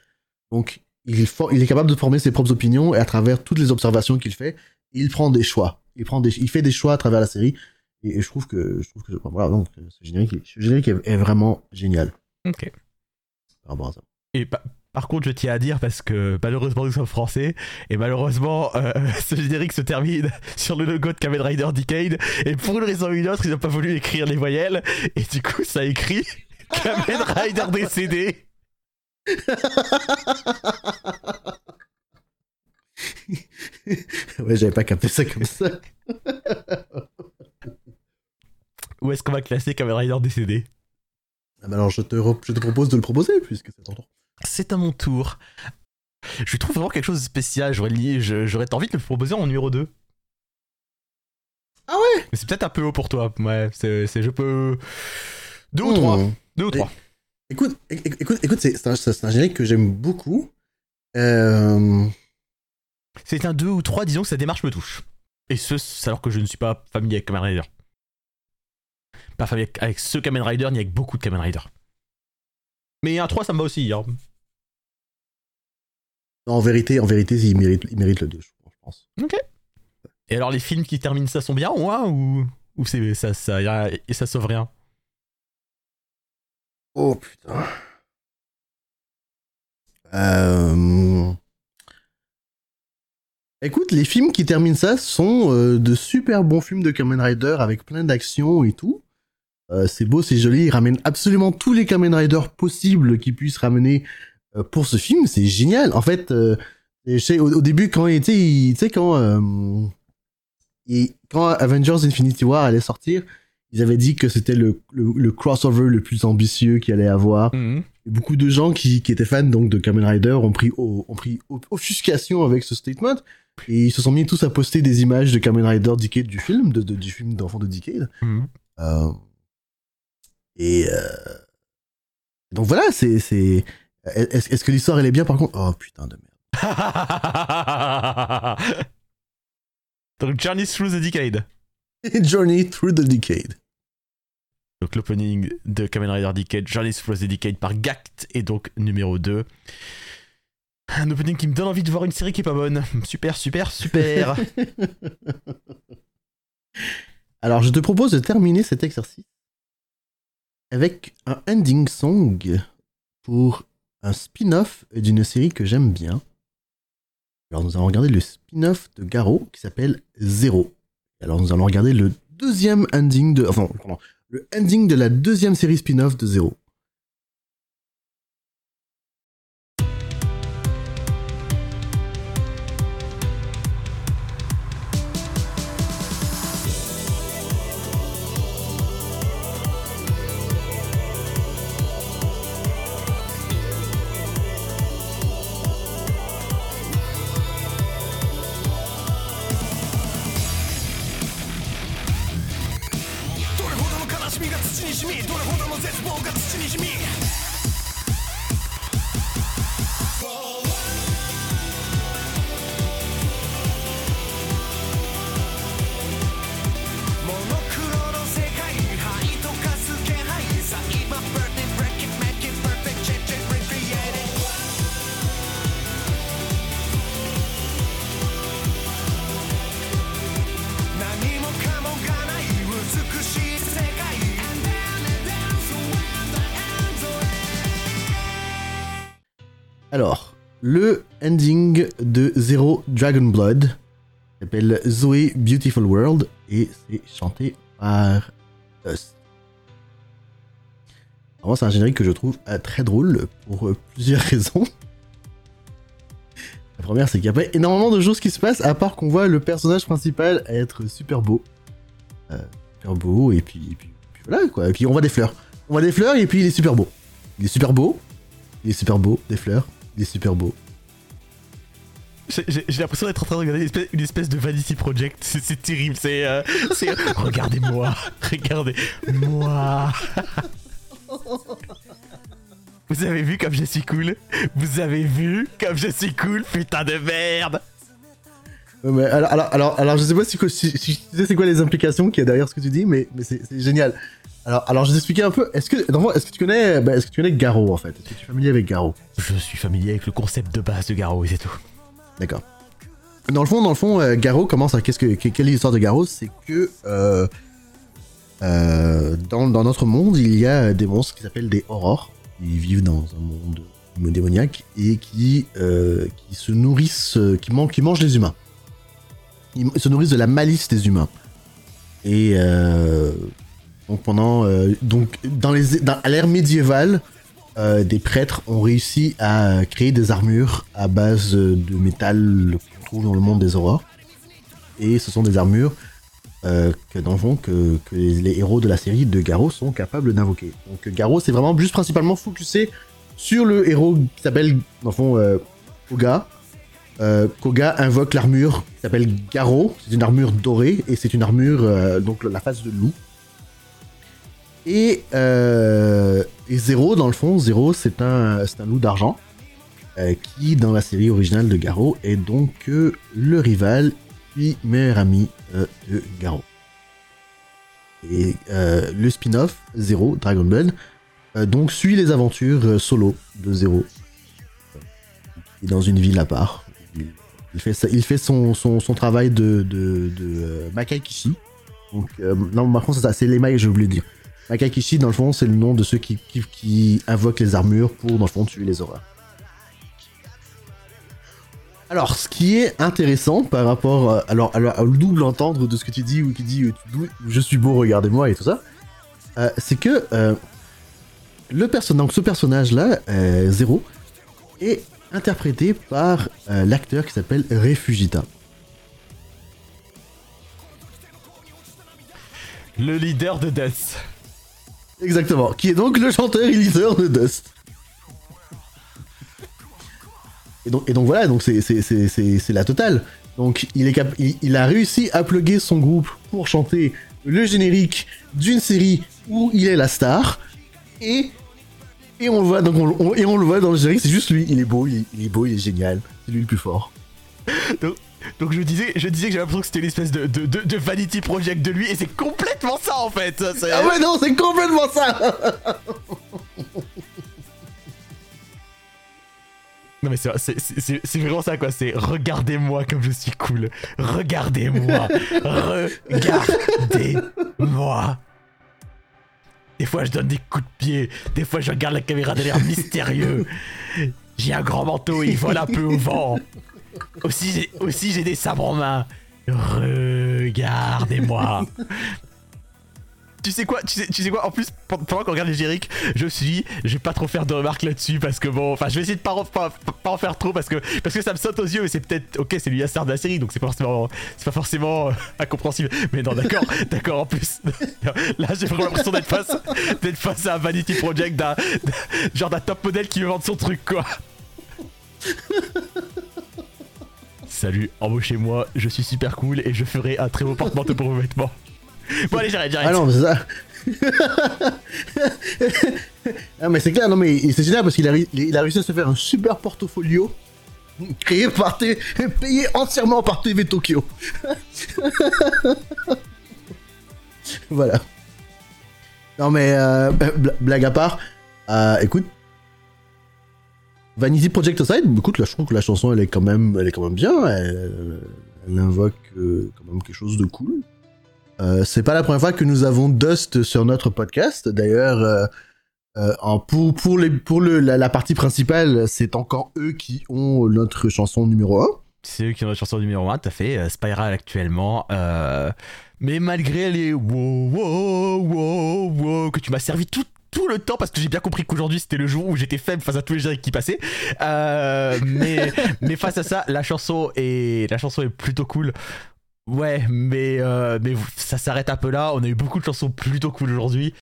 Donc, il, est capable de former ses propres opinions et à travers toutes les observations qu'il fait, il prend des choix. Il prend il fait des choix à travers la série. Et, et je trouve que, je trouve que, voilà, donc, ce générique, ce générique est, est vraiment génial Ok. par rapport à ça. Et pa- par contre, je tiens à dire parce que malheureusement nous sommes français et malheureusement euh, ce générique se termine sur le logo de Kamen Rider Decade et pour une raison ou une autre ils n'ont pas voulu écrire les voyelles et du coup ça écrit Kamen Rider décédé. ouais, j'avais pas capté ça comme ça. Où est-ce qu'on va classer Kamen Rider décédé? Ah bah alors, je te, re- je te propose de le proposer puisque c'est ton tour. C'est à mon tour. Je trouve vraiment quelque chose de spécial. J'aurais envie de le proposer en numéro 2. Ah ouais? Mais c'est peut-être un peu haut pour toi. Ouais, c'est, je peux. Deux ou trois. Deux ou trois. Écoute, écoute, écoute, c'est un, générique que j'aime beaucoup. Euh, C'est un 2 ou 3, disons que sa démarche me touche. Et ce, alors que je ne suis pas familier avec Kamen Rider. Pas familier avec- avec ce Kamen Rider, ni avec beaucoup de Kamen Rider. Mais un 3, ça me va aussi. hein. en vérité, en vérité, il mérite, il mérite le 2, je pense. Et alors, les films qui terminent ça sont bien, ouais, ou, ou c'est, ça, ça, a- et ça sauve rien? Oh putain. Euh... Écoute, les films qui terminent ça sont euh, de super bons films de Kamen Rider avec plein d'action et tout. Euh, c'est beau, c'est joli, ils ramènent absolument tous les Kamen Rider possibles qu'ils puissent ramener euh, pour ce film, c'est génial. En fait, euh, je sais, au, au début, quand il était, il- tu sais, quand, il- quand Avengers Infinity War allait sortir, ils avaient dit que c'était le, le, le crossover le plus ambitieux qu'il allait avoir. Mhm. Et beaucoup de gens qui, qui étaient fans donc de Kamen Rider ont pris, au- ont pris offuscation avec ce statement et ils se sont mis tous à poster des images de Kamen Rider Decade du film, de, de- du film d'enfant de Decade. Mhm. Et euh, donc voilà, c'est c'est est-ce est-ce que l'histoire elle est bien par contre? Oh putain de merde. Donc Journey Through the Decade. Journey Through the Decade. Donc l'opening de Kamen Rider Decade, Journey Through the Decade par Gact est donc numéro 2. Un opening qui me donne envie de voir une série qui est pas bonne. Super, super, super. Alors, je te propose de terminer cet exercice avec un ending song pour un spin-off d'une série que j'aime bien. Alors, nous allons regarder le spin-off de Garo qui s'appelle Zero. Alors, nous allons regarder le deuxième ending de. Enfin, le ending de la deuxième série spin-off de Zero. Alors, le ending de Zero Dragon Blood s'appelle Zoe Beautiful World et c'est chanté par Us. Moi, c'est un générique que je trouve euh, très drôle pour euh, plusieurs raisons. La première, c'est qu'il n'y a pas énormément de choses qui se passent à part qu'on voit le personnage principal être super beau. Euh, super beau, et puis, et puis, puis voilà quoi. Et puis on voit des fleurs. On voit des fleurs et puis il est super beau. Il est super beau. Il est super beau, des fleurs. Il est super beau. J'ai l'impression d'être en train de regarder une espèce, une espèce de Vanity Project. C'est terrible. C'est. euh, Regardez-moi. Regardez-moi. Vous avez vu comme je suis cool? Vous avez vu comme je suis cool Putain de merde mais alors, alors, alors, alors, je sais pas si, si- si tu sais c'est quoi les implications qu'il y a derrière ce que tu dis, mais, c'est génial. Alors, alors, je vais t'expliquer un peu. Est-ce que, est-ce que tu connais, bah, est-ce que tu connais Garo en fait? Est-ce que tu es familier avec Garo? Je suis familier avec le concept de base de Garo et c'est tout. D'accord. Dans le fond, dans le fond, euh, Garo commence à qu'est-ce que que- quelle est l'histoire de Garo? C'est que euh, euh, dans, dans notre monde, il y a des monstres qui s'appellent des aurores. Ils vivent dans un monde démoniaque et qui euh, qui se nourrissent, qui, man- qui mangent les humains. Ils se nourrissent de la malice des humains. Et euh, donc pendant euh, donc dans les à l'ère médiévale, euh, des prêtres ont réussi à créer des armures à base de métal qu'on trouve dans le monde des aurores. Et ce sont des armures euh, que fond que, que les, héros de la série de Garo sont capables d'invoquer. Donc Garo c'est vraiment juste principalement focusé sur le héros qui s'appelle dans le fond Koga. Koga invoque l'armure qui s'appelle Garo, c'est une armure dorée et c'est une armure donc la face de loup. Et, euh, Zero, dans le fond, Zero, c'est un, un loup d'argent euh, qui, dans la série originale de Garo, est donc euh, le rival puis meilleur ami de Garo. Et le spin-off Zero, Dragon euh, donc suit les aventures solo de Zero. Il est dans une ville à part. Il, fait, son, travail de, de, Makai Kishi. Non, par contre, c'est les mailles, j'ai oublié dire. Makakishi, dans le fond, c'est le nom de ceux qui, qui, qui invoquent les armures pour, dans le fond, tuer les horreurs. Alors, ce qui est intéressant par rapport euh, alors, à, à le double entendre de ce que tu dis, ou qui dit euh, je suis beau, regardez-moi et tout ça, euh, c'est que le perso- donc ce personnage-là, euh, Zero, est interprété par l'acteur qui s'appelle Refugita. Le leader de Death. Exactement, qui est donc le chanteur et leader de Dust. Et donc, voilà, donc c'est, c'est, c'est, c'est, c'est la totale. Donc il, est a réussi à plugger son groupe pour chanter le générique d'une série où il est la star. Et, on le voit, donc on, on- et on le voit dans le générique, c'est juste lui, il est beau, il, est- beau, il est génial. lui le plus fort. je disais, je disais que j'avais l'impression que c'était une espèce de, de, de, de vanity project de lui et c'est complètement ça en fait. Ah ouais, non, c'est complètement ça Non mais c'est- c'est c'est- c'est vraiment ça quoi, c'est regardez-moi comme je suis cool. Regardez-moi. Regardez-moi. Des fois je donne des coups de pied, des fois je regarde la caméra de l'air mystérieux. J'ai un grand manteau, il vole un peu au vent. Aussi aussi j'ai des sabres en main. Regardez-moi. Tu sais quoi, tu sais, quoi, en plus, pendant qu'on regarde les génériques, je suis je vais pas trop faire de remarques là-dessus parce que bon, enfin, je vais essayer de pas, pas, en faire trop parce que, parce que ça me saute aux yeux et c'est peut-être, ok, c'est lui star de la série donc c'est pas forcément, c'est pas forcément euh, incompréhensible. Mais non, d'accord, d'accord, en plus, là j'ai vraiment l'impression d'être face, d'être face à un Vanity Project d'un- genre d'un top modèle qui veut vendre son truc quoi. Salut, embauchez-moi, je suis super cool et je ferai un très beau porte-manteau pour vos vêtements. Bon allez, j'arrête, j'arrête. Ah non, mais c'est ça. ah, mais c'est clair, non, mais c'est génial parce qu'il a, réussi à se faire un super portfolio créé par T- payé entièrement par TV Tokyo. voilà. Non, mais euh, bla- blague à part, euh, écoute. Vanity Project Aside, écoute, là, je trouve que la chanson, elle est quand même, elle est quand même bien. Elle, elle invoque euh, quand même quelque chose de cool. Euh, c'est pas la première fois que nous avons Dust sur notre podcast. D'ailleurs, euh, euh, pour, pour, les, pour le, la, partie principale, c'est encore eux qui ont notre chanson numéro 1. C'est eux qui ont la chanson numéro 1, t'as fait euh, Spiral actuellement. euh, mais malgré les wow, wow, wow, wow, que tu m'as servi tout, tout le temps, parce que j'ai bien compris qu'aujourd'hui c'était le jour où j'étais faible face à tous les génériques qui passaient. Euh, mais, mais face à ça, la chanson est, la chanson est plutôt cool. Ouais, mais, euh, mais ça s'arrête un peu là. On a eu beaucoup de chansons plutôt cool aujourd'hui.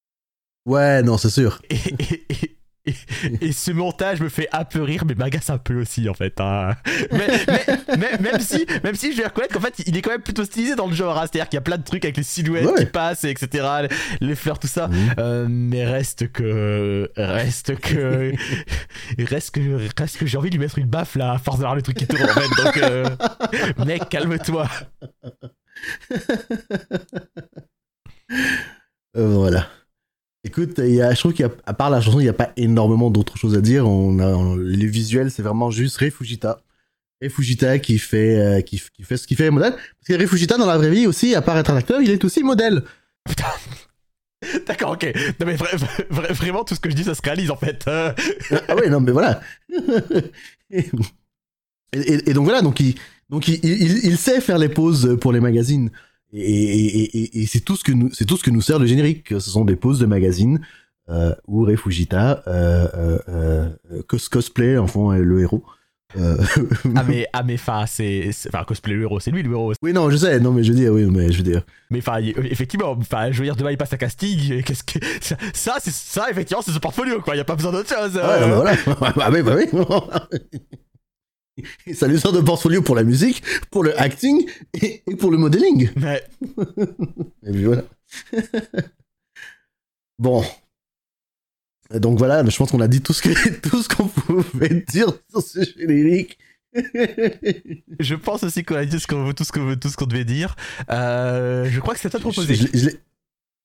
Ouais, non, c'est sûr. Et, et- et- et- et ce montage me fait un peu rire, mais m'agace un peu aussi en fait. hein. Mais, mais- mais- même, si, même si je vais reconnaître qu'en fait il est quand même plutôt stylisé dans le genre. hein. C'est-à-dire qu'il y a plein de trucs avec les silhouettes Ouais. qui passent, et etc. Les, fleurs, tout ça. Mhm. Euh, mais reste que. Reste que. reste que, reste que j'ai envie de lui mettre une baffe là, à force d'avoir le truc qui tourne en fait. Donc, euh, mec, calme-toi. Euh, voilà. Écoute, y a, je trouve qu'à part la chanson, il n'y a pas énormément d'autres choses à dire. On a, on- les visuels, c'est vraiment juste. Rei Fujita qui fait, euh, qui, qui fait ce qu'il fait modèle. Parce que Rei Fujita, dans la vraie vie aussi, à part être un acteur, il est aussi modèle. Putain. D'accord, ok. Non mais vra- vra- vraiment tout ce que je dis ça se réalise en fait. Euh, ah ouais, non, mais voilà. et, et- et donc voilà, donc il, donc il, il, il sait faire les pauses pour les magazines. Et, et, et- c'est tout ce que nous, c'est tout ce que nous sert le générique. Ce sont des pauses de magazines euh, où Rei Fujita, euh, euh, euh, cos cosplay, enfin, est le héros. Euh, Ah mais ah mais enfin c'est enfin cosplay le héros c'est lui le héros oui, non, je sais, non, mais je veux dire, oui, mais je veux dire. mais enfin il- effectivement enfin je veux dire demain il passe à casting qu'est-ce que ça ça, c'est ça effectivement c'est son portfolio quoi y a pas besoin d'autre chose. Ouais, euh. non, mais voilà. bah oui, bah oui. Ça lui sert de portfolio pour la musique, pour le acting et, et pour le modeling. Mais Et puis voilà. bon. Donc voilà, je pense qu'on a dit tout ce que tout ce qu'on pouvait dire sur ce générique. je pense aussi qu'on a dit ce qu'on veut tout ce qu'on veut tout ce qu'on devait dire. Euh, je crois que c'est toi de proposer. Je- je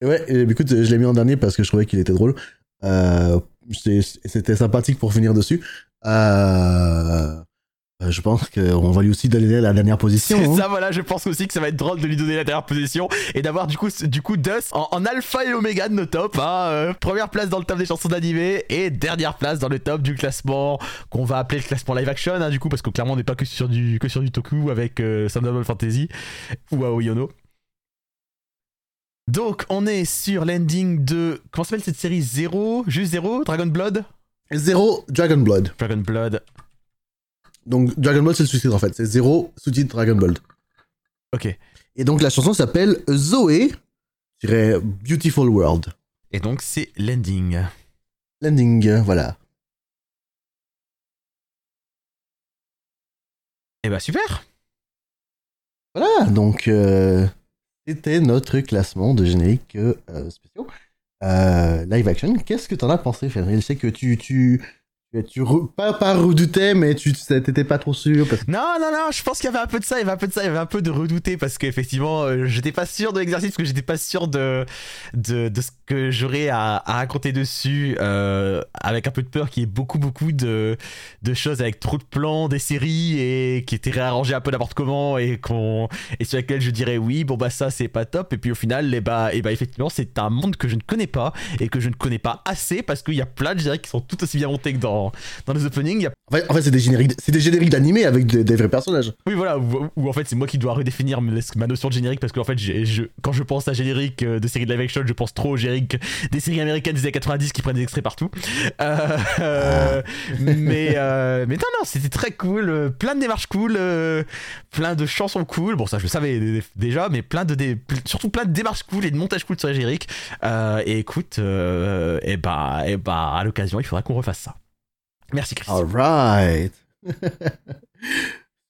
je ouais, euh, écoute, je l'ai mis en dernier parce que je trouvais qu'il était drôle. Euh, C'était sympathique pour finir dessus. Euh, euh, je pense qu'on va lui aussi donner la dernière position. C'est hein. ça, voilà, je pense aussi que ça va être drôle de lui donner la dernière position et d'avoir du coup, du coup Dust en, en alpha et oméga de nos tops. hein, euh, première place dans le top des chansons d'animé et dernière place dans le top du classement qu'on va appeler le classement live action, hein, du coup, parce que clairement on n'est pas que sur du, que sur du Toku avec euh, Sound of Fantasy ou Aoyono. Donc on est sur l'ending de. Comment s'appelle cette série? Zero? Juste Zero? Dragon Blood? Zéro Dragon Blood. Dragon Blood. Donc Dragon Blood c'est le sous-titre en fait. C'est zéro sous-titre Dragon Blood. Ok. Et donc la chanson s'appelle Zoé Beautiful World. Et donc c'est l'ending. Landing, euh, voilà. Et bah super Voilà, donc euh, c'était notre classement de génériques euh, spéciaux. Euh, live action, qu'est-ce que t'en as pensé, Fenrir Je sais que tu, tu, tu re- pas, pas redoutais, mais tu t'étais pas trop sûr Non, non, non, je pense qu'il y avait un peu de ça, il y avait un peu de ça, il y avait un peu de redouter parce qu'effectivement, euh, j'étais pas sûr de l'exercice, parce que j'étais pas sûr de, de, de ce que j'aurais à, raconter dessus, euh, avec un peu de peur qu'il y ait beaucoup, beaucoup de, de choses avec trop de plans des séries et qui étaient réarrangés un peu n'importe comment et, et sur lesquels je dirais oui, bon bah ça c'est pas top, et puis au final, eh bah, eh bah effectivement, c'est un monde que je ne connais pas et que je ne connais pas assez parce qu'il y a plein de génériques qui sont tout aussi bien montés que dans, dans les openings. Y a en fait, en fait, c'est des génériques, c'est des génériques d'animé avec des, des vrais personnages. Oui, voilà, où, où en fait c'est moi qui dois redéfinir ma notion de générique parce qu'en fait, j'ai- je, quand je pense à générique euh, de séries de live action, je pense trop au générique des séries américaines des années 90 qui prennent des extraits partout. Euh, euh, mais, euh, mais non, non, c'était très cool, plein de démarches cool, plein de chansons cool. Bon, ça je le savais déjà, mais plein de dé- surtout plein de démarches cool et de montage cool sur les génériques. Et écoute, et bah, et bah, à l'occasion, il faudra qu'on refasse ça. Merci Chris. Alright.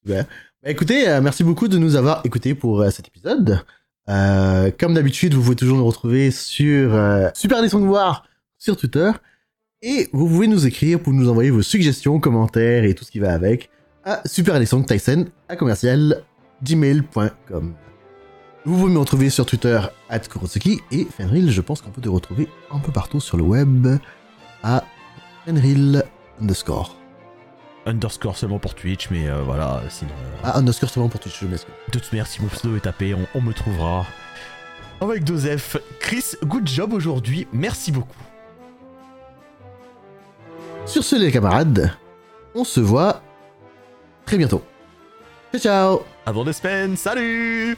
Super. Bah, écoutez, euh, merci beaucoup de nous avoir écoutés pour euh, cet épisode. Euh, comme d'habitude, vous pouvez toujours nous retrouver sur Super Sons Noirs sur Twitter. Et vous pouvez nous écrire pour nous envoyer vos suggestions, commentaires et tout ce qui va avec à superalessongtyson à commercial gmail.com. Vous pouvez me retrouver sur Twitter at Kurotsuki et Fenril, je pense qu'on peut te retrouver un peu partout sur le web à Fenril underscore. Underscore seulement pour Twitch, mais euh, voilà, sinon. Ah, underscore seulement pour Twitch, je m'excuse. De toute manière, si mon pseudo est tapé, on, on me trouvera. Avec F. Chris, good job aujourd'hui. Merci beaucoup. Sur ce, les camarades, on se voit très bientôt. Ciao, ciao Avant deux semaines, salut